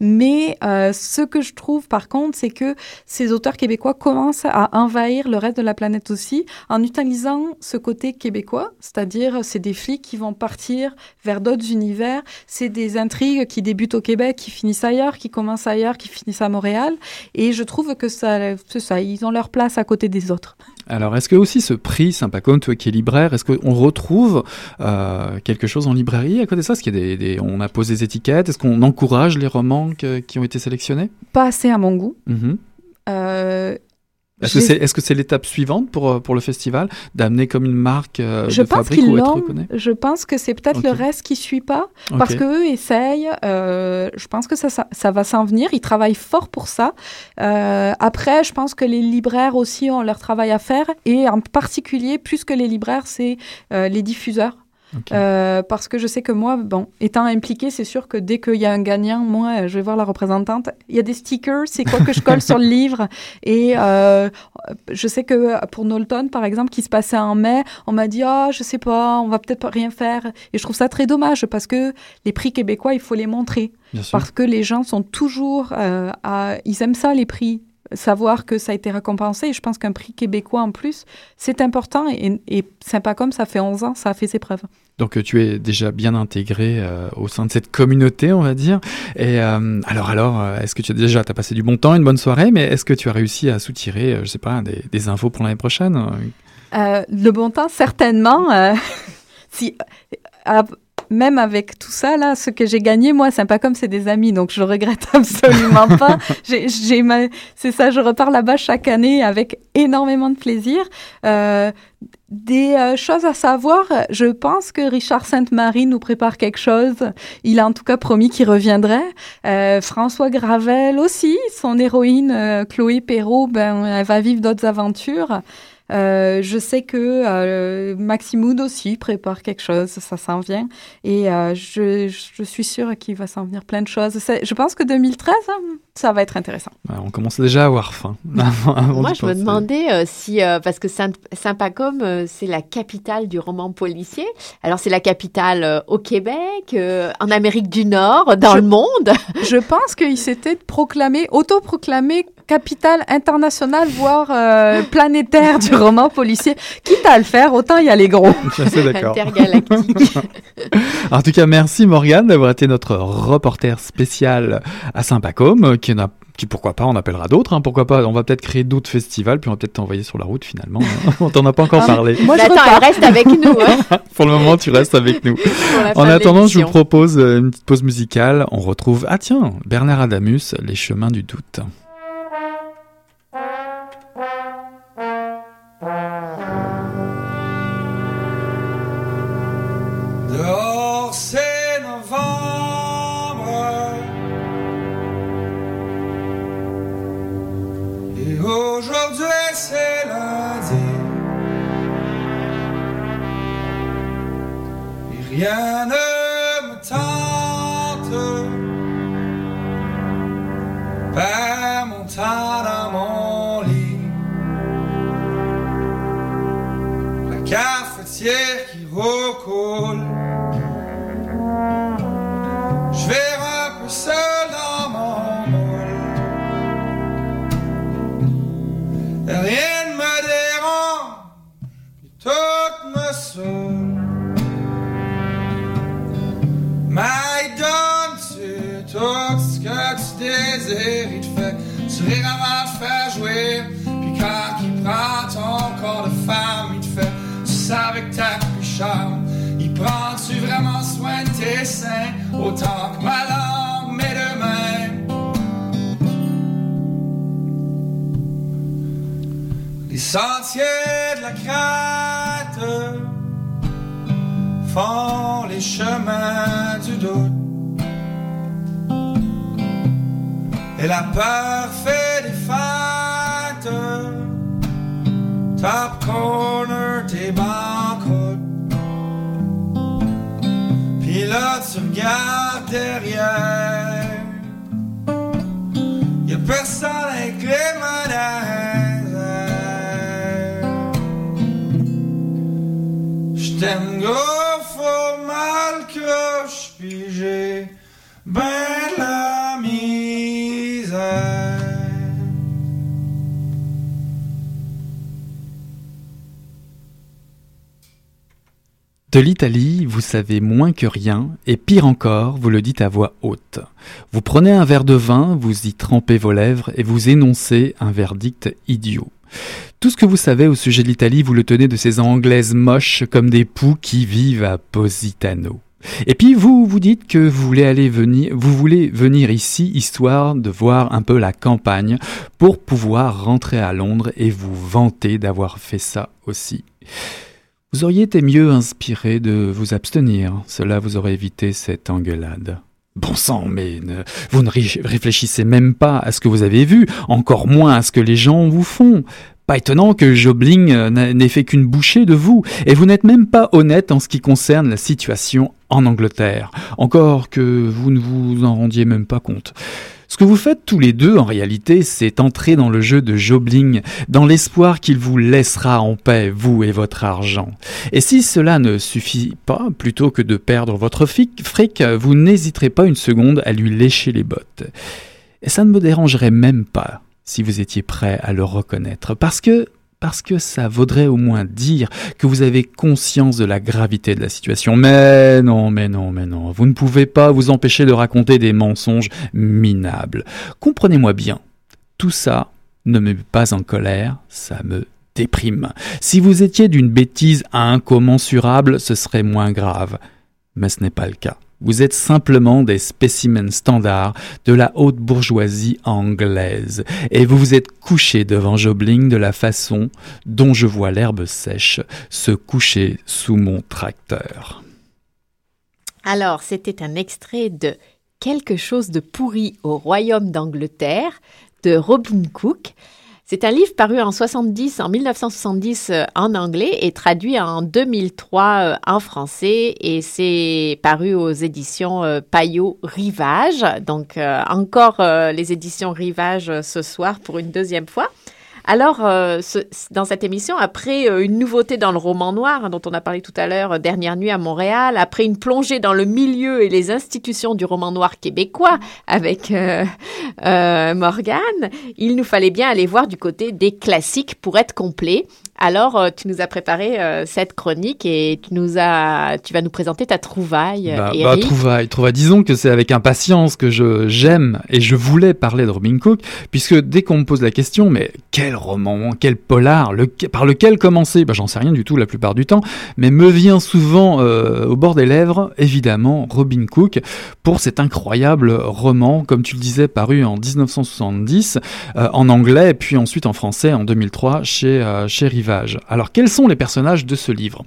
Mais euh, ce que je trouve par contre, c'est que ces auteurs québécois commencent à envahir le reste de la planète aussi en utilisant ce côté québécois, c'est-à-dire c'est des flics qui vont partir vers d'autres univers, c'est des intrigues qui débutent au Québec, qui finissent ailleurs, qui commencent ailleurs, qui finissent à Montréal. Et je trouve que ça, ça, ils ont leur place à côté des autres. Alors, est-ce que aussi ce prix Sympacom, toi qui es libraire, est-ce qu'on retrouve euh, quelque chose en librairie à côté de ça? Est-ce qu'il y a des, on a posé des étiquettes? Est-ce qu'on encourage les romans qui ont été sélectionnés Pas assez à mon goût. Mm-hmm. Euh, Est-ce que c'est est -ce c'est l'étape suivante pour, euh, pour le festival D'amener comme une marque euh, je de pense fabrique ou être l'ont. reconnu Je pense que c'est peut-être le reste qui suit pas. Parce Ok. qu'eux essayent. euh, je pense que ça, ça, ça va s'en venir. Ils travaillent fort pour ça. Euh, après, je pense que les libraires aussi ont leur travail à faire. Et en particulier, plus que les libraires, c'est les diffuseurs. Euh, parce que je sais que moi, bon, étant impliquée, c'est sûr que dès qu'il y a un gagnant, moi, euh, je vais voir la représentante. Il y a des stickers, c'est quoi que je colle sur le livre. Et euh, je sais que pour Knowlton, par exemple, qui se passait en mai, on m'a dit, ah, je sais pas, on va peut-être rien faire. Et je trouve ça très dommage parce que les prix québécois, il faut les montrer. Parce que les gens sont toujours, euh, à- ils aiment ça, les prix. Savoir que ça a été récompensé. Et je pense qu'un prix québécois en plus, c'est important. Et, et sympa comme ça fait 11 ans, ça a fait ses preuves. Donc euh, tu es déjà bien intégré euh, au sein de cette communauté, on va dire. Et euh, alors, alors, est-ce que tu as déjà as passé du bon temps, une bonne soirée, mais est-ce que tu as réussi à soutirer, je sais pas, des, des infos pour l'année prochaine? Euh, le bon temps, certainement. si, même avec tout ça, là, ce que j'ai gagné, moi, c'est pas comme c'est des amis, donc je regrette absolument pas. Ma- c'est ça, je repars là-bas chaque année avec énormément de plaisir. Euh, des euh, choses à savoir, je pense que Richard Sainte-Marie nous prépare quelque chose. Il a en tout cas promis qu'il reviendrait. Euh, François Gravel aussi, son héroïne euh, Chloé Perrault, ben, elle va vivre d'autres aventures. Euh, je sais que euh, Maximoud aussi prépare quelque chose, ça s'en vient. Et euh, je, je suis sûre qu'il va s'en venir plein de choses. C'est- Je pense que 2013, hein, ça va être intéressant. Alors, On commence déjà à avoir faim. avant- avant Moi, je me demandais euh, si, euh, parce que Saint- Saint-Pacôme, euh, c'est la capitale du roman policier. Alors, c'est la capitale euh, au Québec, euh, en Amérique du Nord, dans Je- le monde. Je pense qu'il s'était proclamé, autoproclamé capitale internationale, voire euh, planétaire du roman policier. Quitte à le faire, autant y aller gros. Je d'accord. Intergalactique. En tout cas, merci Morgane d'avoir été notre reporter spécial à Saint-Pacôme, qui, n'a- qui pourquoi pas, on appellera d'autres, hein, pourquoi pas, on va peut-être créer d'autres festivals, puis on va peut-être t'envoyer sur la route finalement. hein. on t'en a pas encore Ah, parlé. Moi, je attends, repars. elle reste avec nous. Hein, Pour le moment, tu restes avec nous. En attendant, je vous propose euh, une petite pause musicale. On retrouve, ah tiens, Bernard Adamus, Les chemins du doute. Rien ne me tente Perds mon temps dans mon lit La cafetière qui recoule Je vais un peu seul dans mon moule. Rien ne me dérange, puis tout me saoule. Mais donne-tu tout ce que tu désires, il te fait sourire avant de faire jouer. Puis quand il prend ton corps de femme, il te fait ça avec ta charme. Il prend-tu vraiment soin de tes seins autant que ma langue, mes deux mains? Les sentiers de la crête font les chemins doute. Et la peur fait des fêtes. Top corner, tes bancoutes. Puis là, tu regardes derrière. Y'a personne avec les mains De l'Italie, vous savez moins que rien, et pire encore, vous le dites à voix haute. Vous prenez un verre de vin, vous y trempez vos lèvres, et vous énoncez un verdict idiot. Tout ce que vous savez au sujet de l'Italie, vous le tenez de ces Anglaises moches comme des poux qui vivent à Positano. Et puis vous vous dites que vous voulez aller venir, vous voulez venir ici histoire de voir un peu la campagne pour pouvoir rentrer à Londres et vous vanter d'avoir fait ça aussi. Vous auriez été mieux inspiré de vous abstenir, cela vous aurait évité cette engueulade. Bon sang, mais vous ne réfléchissez même pas à ce que vous avez vu, encore moins à ce que les gens vous font. Pas étonnant que Jobling euh, n'ait fait qu'une bouchée de vous, et vous n'êtes même pas honnête en ce qui concerne la situation en Angleterre. Encore que vous ne vous en rendiez même pas compte. Ce que vous faites tous les deux, en réalité, c'est entrer dans le jeu de Jobling, dans l'espoir qu'il vous laissera en paix, vous et votre argent. Et si cela ne suffit pas, plutôt que de perdre votre fric, vous n'hésiterez pas une seconde à lui lécher les bottes. Et ça ne me dérangerait même pas si vous étiez prêt à le reconnaître, parce que parce que ça vaudrait au moins dire que vous avez conscience de la gravité de la situation. Mais non, mais non, mais non, vous ne pouvez pas vous empêcher de raconter des mensonges minables. Comprenez-moi bien, tout ça ne me met pas en colère, ça me déprime. Si vous étiez d'une bêtise incommensurable, ce serait moins grave. Mais ce n'est pas le cas. Vous êtes simplement des spécimens standards de la haute bourgeoisie anglaise, et vous vous êtes couché devant Jobling de la façon dont je vois l'herbe sèche se coucher sous mon tracteur. Alors, c'était un extrait de Quelque chose de pourri au royaume d'Angleterre de Robin Cook. C'est un livre paru en 70, en 1970 euh, en anglais et traduit en 2003 euh, en français et c'est paru aux éditions euh, Payot Rivage. Donc encore les éditions Rivage ce soir pour une deuxième fois. Alors, euh, dans cette émission, après euh, une nouveauté dans le roman noir, hein, dont on a parlé tout à l'heure, euh, Dernière nuit à Montréal, après une plongée dans le milieu et les institutions du roman noir québécois avec Morgane, il nous fallait bien aller voir du côté des classiques pour être complet. Alors, euh, tu nous as préparé euh, cette chronique et tu nous as, tu vas nous présenter ta trouvaille. Bah, bah trouvaille, trouvaille. Disons que c'est avec impatience que je j'aime et je voulais parler de Robin Cook, puisque dès qu'on me pose la question, mais quel roman, quel polar, par lequel commencer? Bah, J'en sais rien du tout la plupart du temps, mais me vient souvent euh, au bord des lèvres, évidemment, Robin Cook pour cet incroyable roman, comme tu le disais, paru en 1970 en anglais, puis ensuite en français en 2003 chez chez Alors quels sont les personnages de ce livre?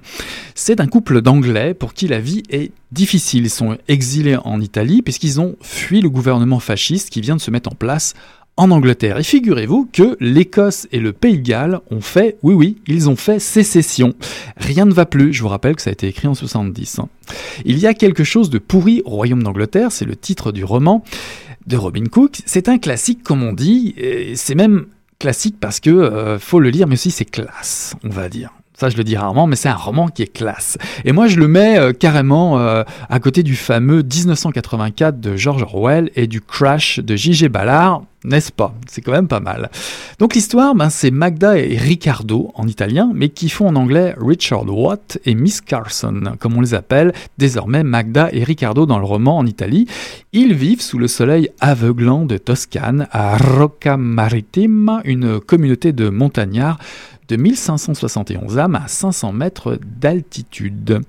C'est un couple d'Anglais pour qui la vie est difficile. Ils sont exilés en Italie puisqu'ils ont fui le gouvernement fasciste qui vient de se mettre en place en Angleterre. Et figurez-vous que l'Écosse et le Pays de Galles ont fait, oui oui, ils ont fait sécession. Rien ne va plus, je vous rappelle que ça a été écrit en 70. Hein. Il y a quelque chose de pourri au royaume d'Angleterre, c'est le titre du roman de Robin Cook. C'est un classique comme on dit, c'est même classique parce que euh, faut le lire, mais aussi c'est classe, on va dire. Ça, je le dis rarement, mais c'est un roman qui est classe. Et moi, je le mets euh, carrément euh, à côté du fameux 1984 de George Orwell et du Crash de J.G. Ballard, n'est-ce pas? C'est quand même pas mal. Donc l'histoire, ben, c'est Magda et Ricardo en italien, mais qui font en anglais Richard Watt et Miss Carson, comme on les appelle désormais Magda et Ricardo dans le roman en Italie. Ils vivent sous le soleil aveuglant de Toscane, à Rocca Maritima, une communauté de montagnards de 1571 âmes à 500 mètres d'altitude.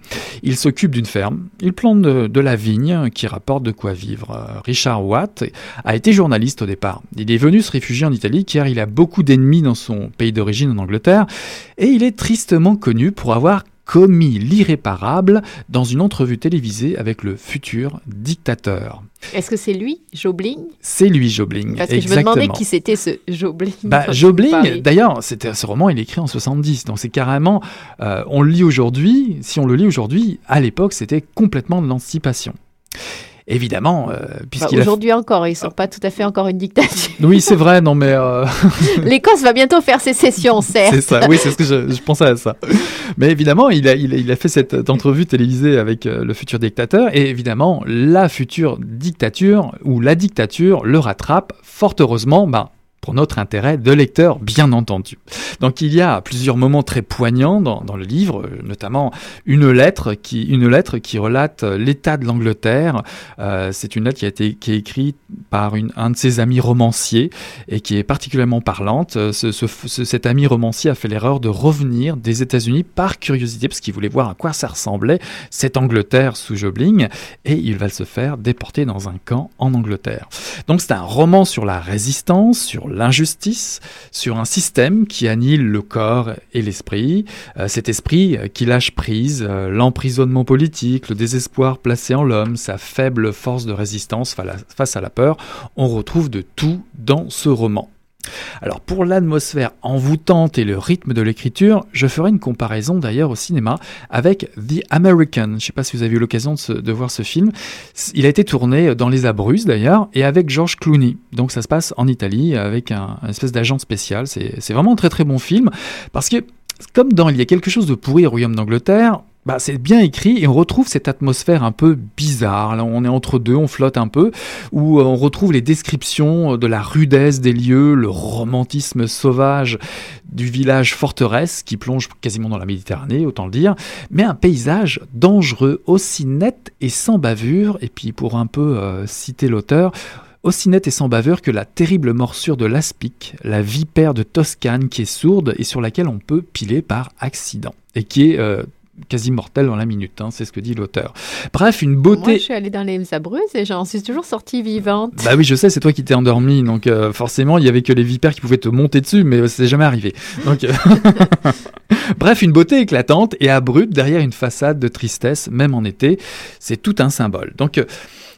Il s'occupe d'une ferme, il plante de, la vigne qui rapporte de quoi vivre. Richard Watt a été journaliste au départ. Il est venu se réfugier en Italie car il a beaucoup d'ennemis dans son pays d'origine en Angleterre et il est tristement connu pour avoir commis l'irréparable dans une entrevue télévisée avec le futur dictateur. Est-ce que c'est lui, Jobling? C'est lui, Jobling. Parce que je me demandais qui c'était ce Jobling. Bah, Jobling, d'ailleurs, ce roman, il est écrit en 70, donc c'est carrément, euh, on le lit aujourd'hui, si on le lit aujourd'hui, à l'époque, c'était complètement de l'anticipation. Évidemment, euh, puisqu'il aujourd'hui encore, ils sont pas tout à fait encore une dictature. Oui, c'est vrai, non mais euh, l'Écosse va bientôt faire sécession, certes. c'est ça, oui, c'est ce que je, pensais à ça. Mais évidemment, il a, il, a fait cette entrevue télévisée avec euh, le futur dictateur, et évidemment, la future dictature ou la dictature le rattrape. Fort heureusement, ben pour notre intérêt de lecteur, bien entendu. Donc il y a plusieurs moments très poignants dans, le livre, euh, notamment une lettre qui, une lettre qui relate l'état de l'Angleterre. Euh, c'est une lettre qui a été qui est écrite par une, un de ses amis romanciers et qui est particulièrement parlante. Euh, ce, cet ami romancier a fait l'erreur de revenir des États-Unis par curiosité parce qu'il voulait voir à quoi ça ressemblait cette Angleterre sous Jobling et il va se faire déporter dans un camp en Angleterre. Donc c'est un roman sur la résistance, sur l'injustice, sur un système qui annihile le corps et l'esprit, euh, cet esprit qui lâche prise, euh, l'emprisonnement politique, le désespoir placé en l'homme, sa faible force de résistance face à la peur, on retrouve de tout dans ce roman. Alors pour l'atmosphère envoûtante et le rythme de l'écriture, je ferai une comparaison d'ailleurs au cinéma avec The American. Je ne sais pas si vous avez eu l'occasion de, voir ce film. Il a été tourné dans les Abruzzes d'ailleurs et avec George Clooney. Donc ça se passe en Italie avec un, un espèce d'agent spécial. C'est vraiment un très très bon film parce que comme dans Il y a quelque chose de pourri au royaume d'Angleterre, bah, c'est bien écrit et on retrouve cette atmosphère un peu bizarre. Là, on est entre deux, on flotte un peu, où on retrouve les descriptions de la rudesse des lieux, le romantisme sauvage du village forteresse qui plonge quasiment dans la Méditerranée, autant le dire, mais un paysage dangereux, aussi net et sans bavure. Et puis, pour un peu euh, citer l'auteur, aussi net et sans bavure que la terrible morsure de l'aspic, la vipère de Toscane qui est sourde et sur laquelle on peut piler par accident, et qui est euh, quasi mortel dans la minute, hein, c'est ce que dit l'auteur. Bref, une beauté. Moi, je suis allée dans les Abruzzes et j'en suis toujours sortie vivante. Bah oui, je sais, c'est toi qui t'es endormi, donc euh, forcément, il y avait que les vipères qui pouvaient te monter dessus, mais c'est jamais arrivé. Donc, euh... bref, une beauté éclatante et abrupte derrière une façade de tristesse, même en été, c'est tout un symbole. Donc euh,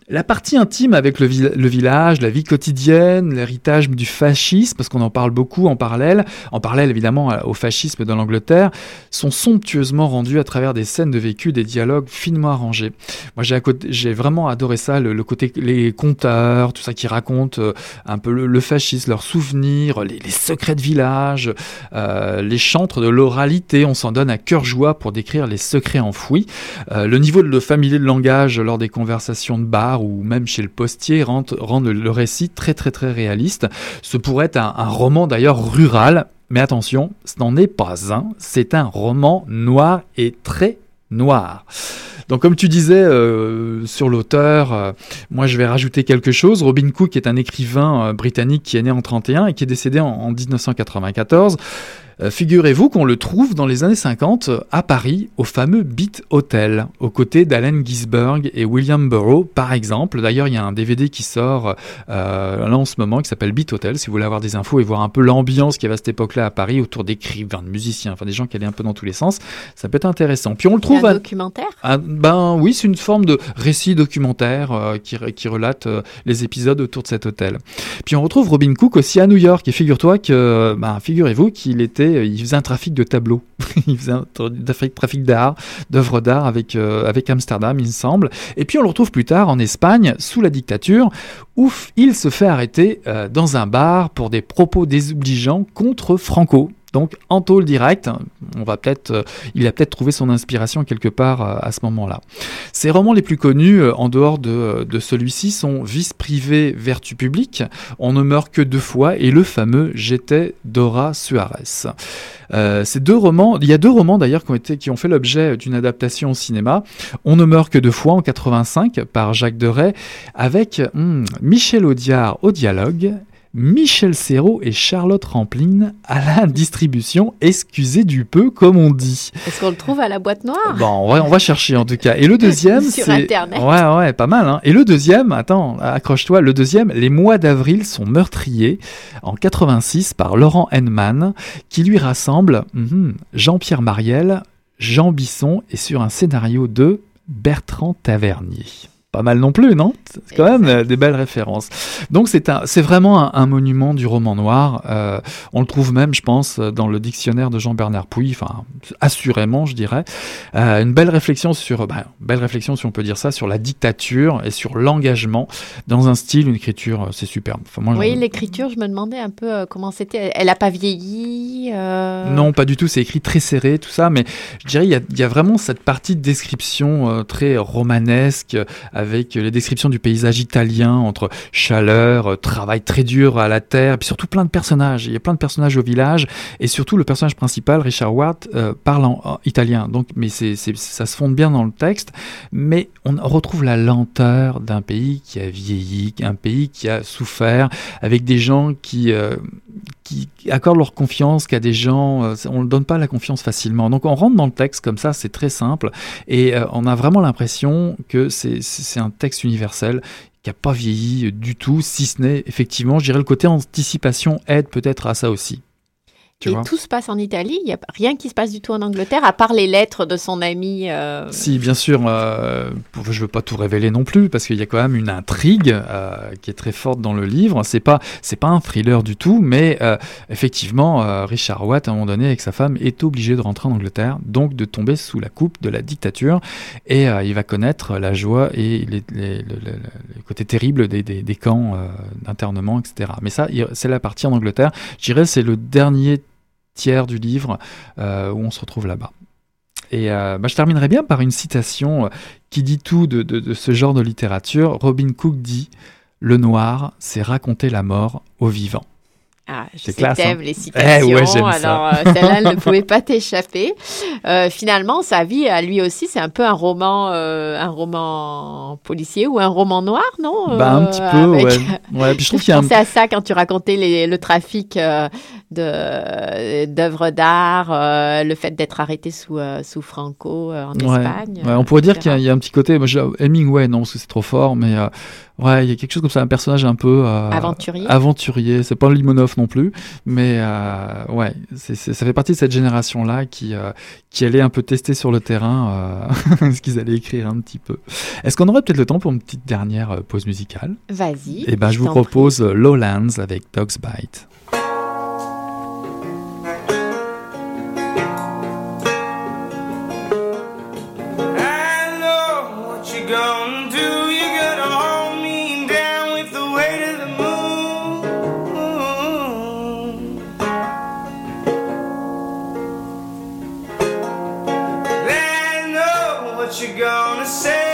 la partie intime avec le, vi le village, la vie quotidienne, l'héritage du fascisme, parce qu'on en parle beaucoup en parallèle, en parallèle évidemment au fascisme dans l'Angleterre, sont somptueusement rendus à travers des scènes de vécu, des dialogues finement arrangés. Moi j'ai vraiment adoré ça, le, côté les conteurs, tout ça qui raconte euh, un peu le, fascisme, leurs souvenirs, les, secrets de village, euh, les chantres de l'oralité, on s'en donne à cœur joie pour décrire les secrets enfouis. Euh, le niveau de familier de langage lors des conversations de bar ou même chez le postier rendent, le récit très très très réaliste. Ce pourrait être un, un roman d'ailleurs rural, mais attention, ce n'en est pas un, c'est un roman noir et très noir. Donc comme tu disais euh, sur l'auteur, euh, moi je vais rajouter quelque chose. Robin Cook est un écrivain euh, britannique qui est né en 31 et qui est décédé en, en 1994. Euh, Figurez-vous qu'on le trouve dans les années 50 à Paris, au fameux Beat Hotel, aux côtés d'Allen Ginsberg et William Burroughs, par exemple. D'ailleurs, il y a un DVD qui sort euh, là en ce moment qui s'appelle Beat Hotel, si vous voulez avoir des infos et voir un peu l'ambiance qu'il y avait à cette époque-là à Paris autour d'écrivains, de musiciens, enfin des gens qui allaient un peu dans tous les sens. Ça peut être intéressant. Puis on le trouve. Un à... documentaire? Ah, Ben oui, c'est une forme de récit documentaire euh, qui, qui, relate euh, les épisodes autour de cet hôtel. Puis on retrouve Robin Cook aussi à New York. Et figure-toi que, ben, figurez-vous qu'il était il faisait un trafic de tableaux, il faisait un trafic d'art, d'œuvres d'art avec, euh, avec Amsterdam, il me semble. Et puis on le retrouve plus tard en Espagne, sous la dictature, où il se fait arrêter euh, dans un bar pour des propos désobligeants contre Franco. Donc en tôle direct, on va peut-être, euh, il a peut-être trouvé son inspiration quelque part euh, à ce moment-là. Ses romans les plus connus, euh, en dehors de, celui-ci, sont Vice privé, Vertu publique, On ne meurt que deux fois et le fameux J'étais Dora Suarez. Ces deux romans, il y a deux romans d'ailleurs qui ont été, qui ont fait l'objet d'une adaptation au cinéma. On ne meurt que deux fois en 85 par Jacques Deray, avec hmm, Michel Audiard au dialogue Michel Serrault et Charlotte Rampling à la distribution. Excusez du peu, comme on dit. Est-ce qu'on le trouve à la boîte noire Bon, on va, on va chercher en tout cas. Et le deuxième, sur Internet. Ouais, ouais, pas mal. Hein. Et le deuxième, attends, accroche-toi. Le deuxième, Les mois d'avril sont meurtriers en 86 par Laurent Henman, qui lui rassemble mm, Jean-Pierre Mariel, Jean Bisson et sur un scénario de Bertrand Tavernier pas mal non plus, non? C'est quand même des belles références. Donc c'est un, c'est vraiment un, un, monument du roman noir. Euh, on le trouve même, je pense, dans le dictionnaire de Jean-Bernard Pouy. Enfin, assurément, je dirais. Euh, une belle réflexion sur, ben, belle réflexion si on peut dire ça, sur la dictature et sur l'engagement dans un style, une écriture, c'est superbe. Enfin, moi, oui, l'écriture, je me demandais un peu euh, comment c'était. Elle a pas vieilli. euh... Non, pas du tout. C'est écrit très serré, tout ça. Mais je dirais, il y y a vraiment cette partie de description euh, très romanesque avec avec les descriptions du paysage italien entre chaleur, euh, travail très dur à la terre, et puis surtout plein de personnages. Il y a plein de personnages au village, et surtout le personnage principal, Richard Ward, euh, parle en, italien. Donc, mais ça se fonde bien dans le texte, mais on retrouve la lenteur d'un pays qui a vieilli, un pays qui a souffert, avec des gens qui, qui accordent leur confiance qu'à des gens, on ne donne pas la confiance facilement. Donc on rentre dans le texte comme ça, c'est très simple, et on a vraiment l'impression que c'est un texte universel qui n'a pas vieilli du tout, si ce n'est effectivement, je dirais le côté anticipation aide peut-être à ça aussi et tout se passe en Italie, il n'y a rien qui se passe du tout en Angleterre, à part les lettres de son ami. Euh, si, bien sûr, euh, je ne veux pas tout révéler non plus, parce qu'il y a quand même une intrigue euh, qui est très forte dans le livre. C'est pas, c'est pas un thriller du tout, mais effectivement, Richard Watt, à un moment donné, avec sa femme, est obligé de rentrer en Angleterre, donc de tomber sous la coupe de la dictature, et il va connaître la joie et les, les, côtés terribles des, des, des camps d'internement, etc. Mais ça, c'est la partie en Angleterre. Je dirais, c'est le dernier tiers du livre euh, où on se retrouve là-bas. Et euh, bah, je terminerai bien par une citation euh, qui dit tout de, de, ce genre de littérature. Robin Cook dit Le noir, c'est raconter la mort aux vivants. Ah, je sais hein. les citations, eh alors celle-là ne pouvait pas t'échapper. finalement, sa vie à lui aussi, c'est un peu un roman, un roman policier ou un roman noir, non bah, Un petit peu, ouais. ouais. Puis je, trouve pensais à ça quand tu racontais les, le trafic d'œuvres d'art, euh, le fait d'être arrêté sous, euh, sous Franco euh, en Espagne. on pourrait dire qu'il y, a un petit côté, moi, Hemingway, non, parce que c'est trop fort, mais ouais, il y a quelque chose comme ça, un personnage un peu aventurier. Aventurier, c'est pas Limonov non plus, mais ouais, ça fait partie de cette génération-là qui, qui allait un peu tester sur le terrain ce qu'ils allaient écrire un petit peu. Est-ce qu'on aurait peut-être le temps pour une petite dernière pause musicale? Vas-y. Et eh ben, je vous propose Lowlands avec Dog's Bite. what you gonna say.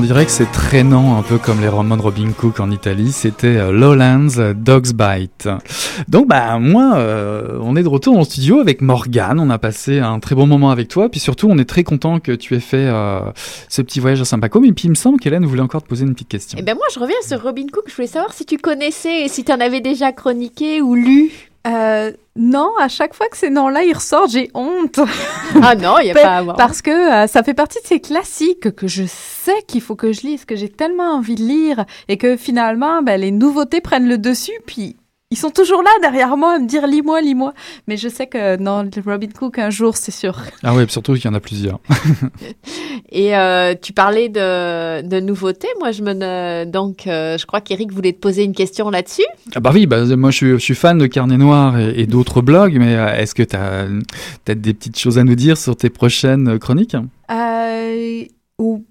Dirait que c'est traînant, un peu comme les romans de Robin Cook en Italie. C'était euh, Lowlands Dogs Bite. Donc, bah, moi, euh, on est de retour en studio avec Morgane. On a passé un très bon moment avec toi. Puis surtout, on est très content que tu aies fait euh, ce petit voyage à Saint-Paco. Mais puis, il me semble qu'Hélène voulait encore te poser une petite question. Eh ben, moi, je reviens sur Robin Cook. Je voulais savoir si tu connaissais et si tu en avais déjà chroniqué ou lu. Euh, non, à chaque fois que ces noms-là, ils ressortent, j'ai honte. Ah non, il n'y a Pa- pas à voir. Parce que euh, ça fait partie de ces classiques que je sais qu'il faut que je lise, que j'ai tellement envie de lire, et que finalement, ben, les nouveautés prennent le dessus, puis ils sont toujours là derrière moi à me dire lis-moi, lis-moi. Mais je sais que non, Robin Cook, un jour, c'est sûr. Ah ouais, surtout qu'il y en a plusieurs. Et euh, tu parlais de, de nouveautés. Moi, je me donc, euh, je crois qu'Éric voulait te poser une question là-dessus. Ah bah oui, bah, moi je suis, je suis fan de Carnet Noir et, et d'autres blogs, mais euh, est-ce que tu as peut-être des petites choses à nous dire sur tes prochaines chroniques? Euh, ou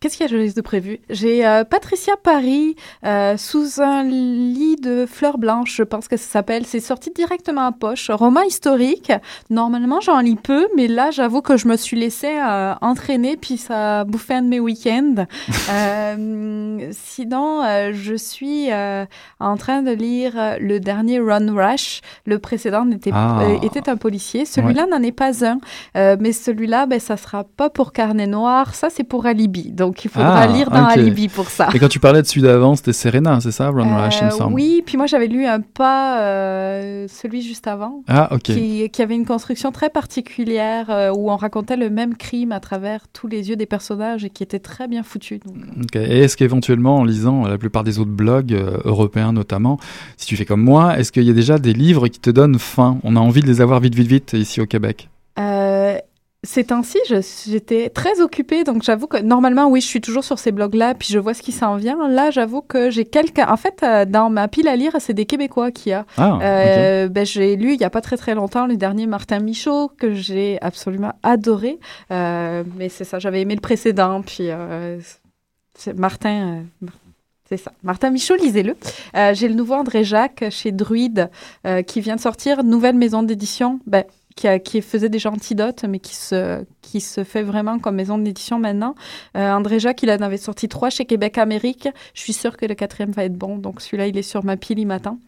Qu'est-ce qu'il y a de prévu? J'ai euh, Patricia Paris euh, sous un lit de fleurs blanches, je pense que ça s'appelle. C'est sorti directement en poche. Roman historique. Normalement, j'en lis peu, mais là, j'avoue que je me suis laissée euh, entraîner, puis ça a bouffé un de mes week-ends. Sinon, je suis en train de lire le dernier Run Rush. Le précédent Ah. était un policier. Celui-là n'en est pas un. Mais celui-là, ben, ça sera pas pour Carnet Noir, ça c'est pour Alibi. Donc il faudra Ah, lire dans. Alibi pour ça. Et quand tu parlais de celui d'avant, c'était Serena, c'est ça Run Rush, il me Euh, semble. oui, puis moi j'avais lu un pas, euh, celui juste avant, Ah, qui, qui avait une construction très particulière euh, où on racontait le même crime à travers tous les yeux des personnages et qui était très bien foutu. donc. Et est-ce qu'éventuellement, en lisant la plupart des autres blogs euh, européens notamment, si tu fais comme moi, est-ce qu'il y a déjà des livres qui te donnent faim? On a envie de les avoir vite, vite, vite ici au Québec. Euh, ces temps-ci, je- j'étais très occupée, donc j'avoue que normalement, oui, je suis toujours sur ces blogs-là, puis je vois ce qui s'en vient. Là, j'avoue que j'ai quelques... En fait, euh, dans ma pile à lire, c'est des Québécois qu'il y a. Ah. Euh, ben, j'ai lu il y a pas très très longtemps le dernier Martin Michaud que j'ai absolument adoré. Euh, mais c'est ça, j'avais aimé le précédent. Puis euh, c'est Martin, Mar- c'est ça. Martin Michaud, lisez-le. J'ai le nouveau André Jacques chez Druide qui vient de sortir, nouvelle maison d'édition. Ben, qui, faisait déjà Antidote, mais qui se, fait vraiment comme maison d'édition maintenant. Euh, André Jacques, il en avait sorti trois chez Québec Amérique. Je suis sûre que le quatrième va être bon. Donc celui-là, il est sur ma pile, il m'attend.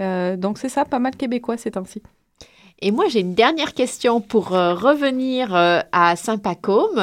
Euh, donc c'est ça, pas mal québécois ces temps-ci. Et moi, j'ai une dernière question pour euh, revenir à Saint-Pacôme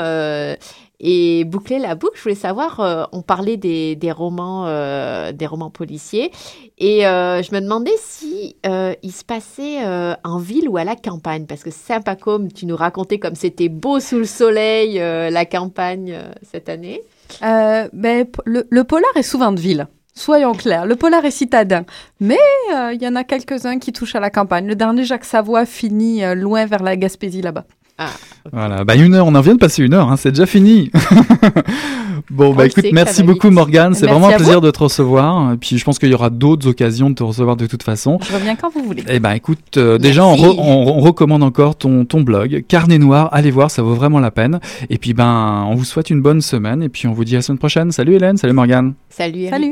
et boucler la boucle. Je voulais savoir, euh, on parlait des, romans, euh, des romans policiers, et euh, je me demandais si il se passait en ville ou à la campagne, parce que Saint-Pacôme, tu nous racontais comme c'était beau sous le soleil la campagne cette année. Ben, le, polar est souvent de ville. Soyons clairs, le polar est citadin. Mais il y en a quelques-uns qui touchent à la campagne. Le dernier Jacques Savoie finit loin vers la Gaspésie là-bas. Voilà, bah une heure, on en vient de passer une heure, hein, c'est déjà fini. bon, On bah écoute, merci beaucoup vite. Morgane, c'est vraiment un plaisir de te recevoir. Et puis je pense qu'il y aura d'autres occasions de te recevoir de toute façon. Je reviens quand vous voulez. Eh ben écoute, euh, déjà on, Merci. re- on- on recommande encore ton, ton blog, Carnet Noir, allez voir, ça vaut vraiment la peine. Et puis ben, on vous souhaite une bonne semaine et puis on vous dit à la semaine prochaine. Salut Hélène, salut Morgane. Salut Eric. Salut.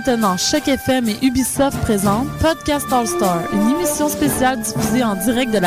Étonnants, Choc FM et Ubisoft présentent Podcast All Star, une émission spéciale diffusée en direct de la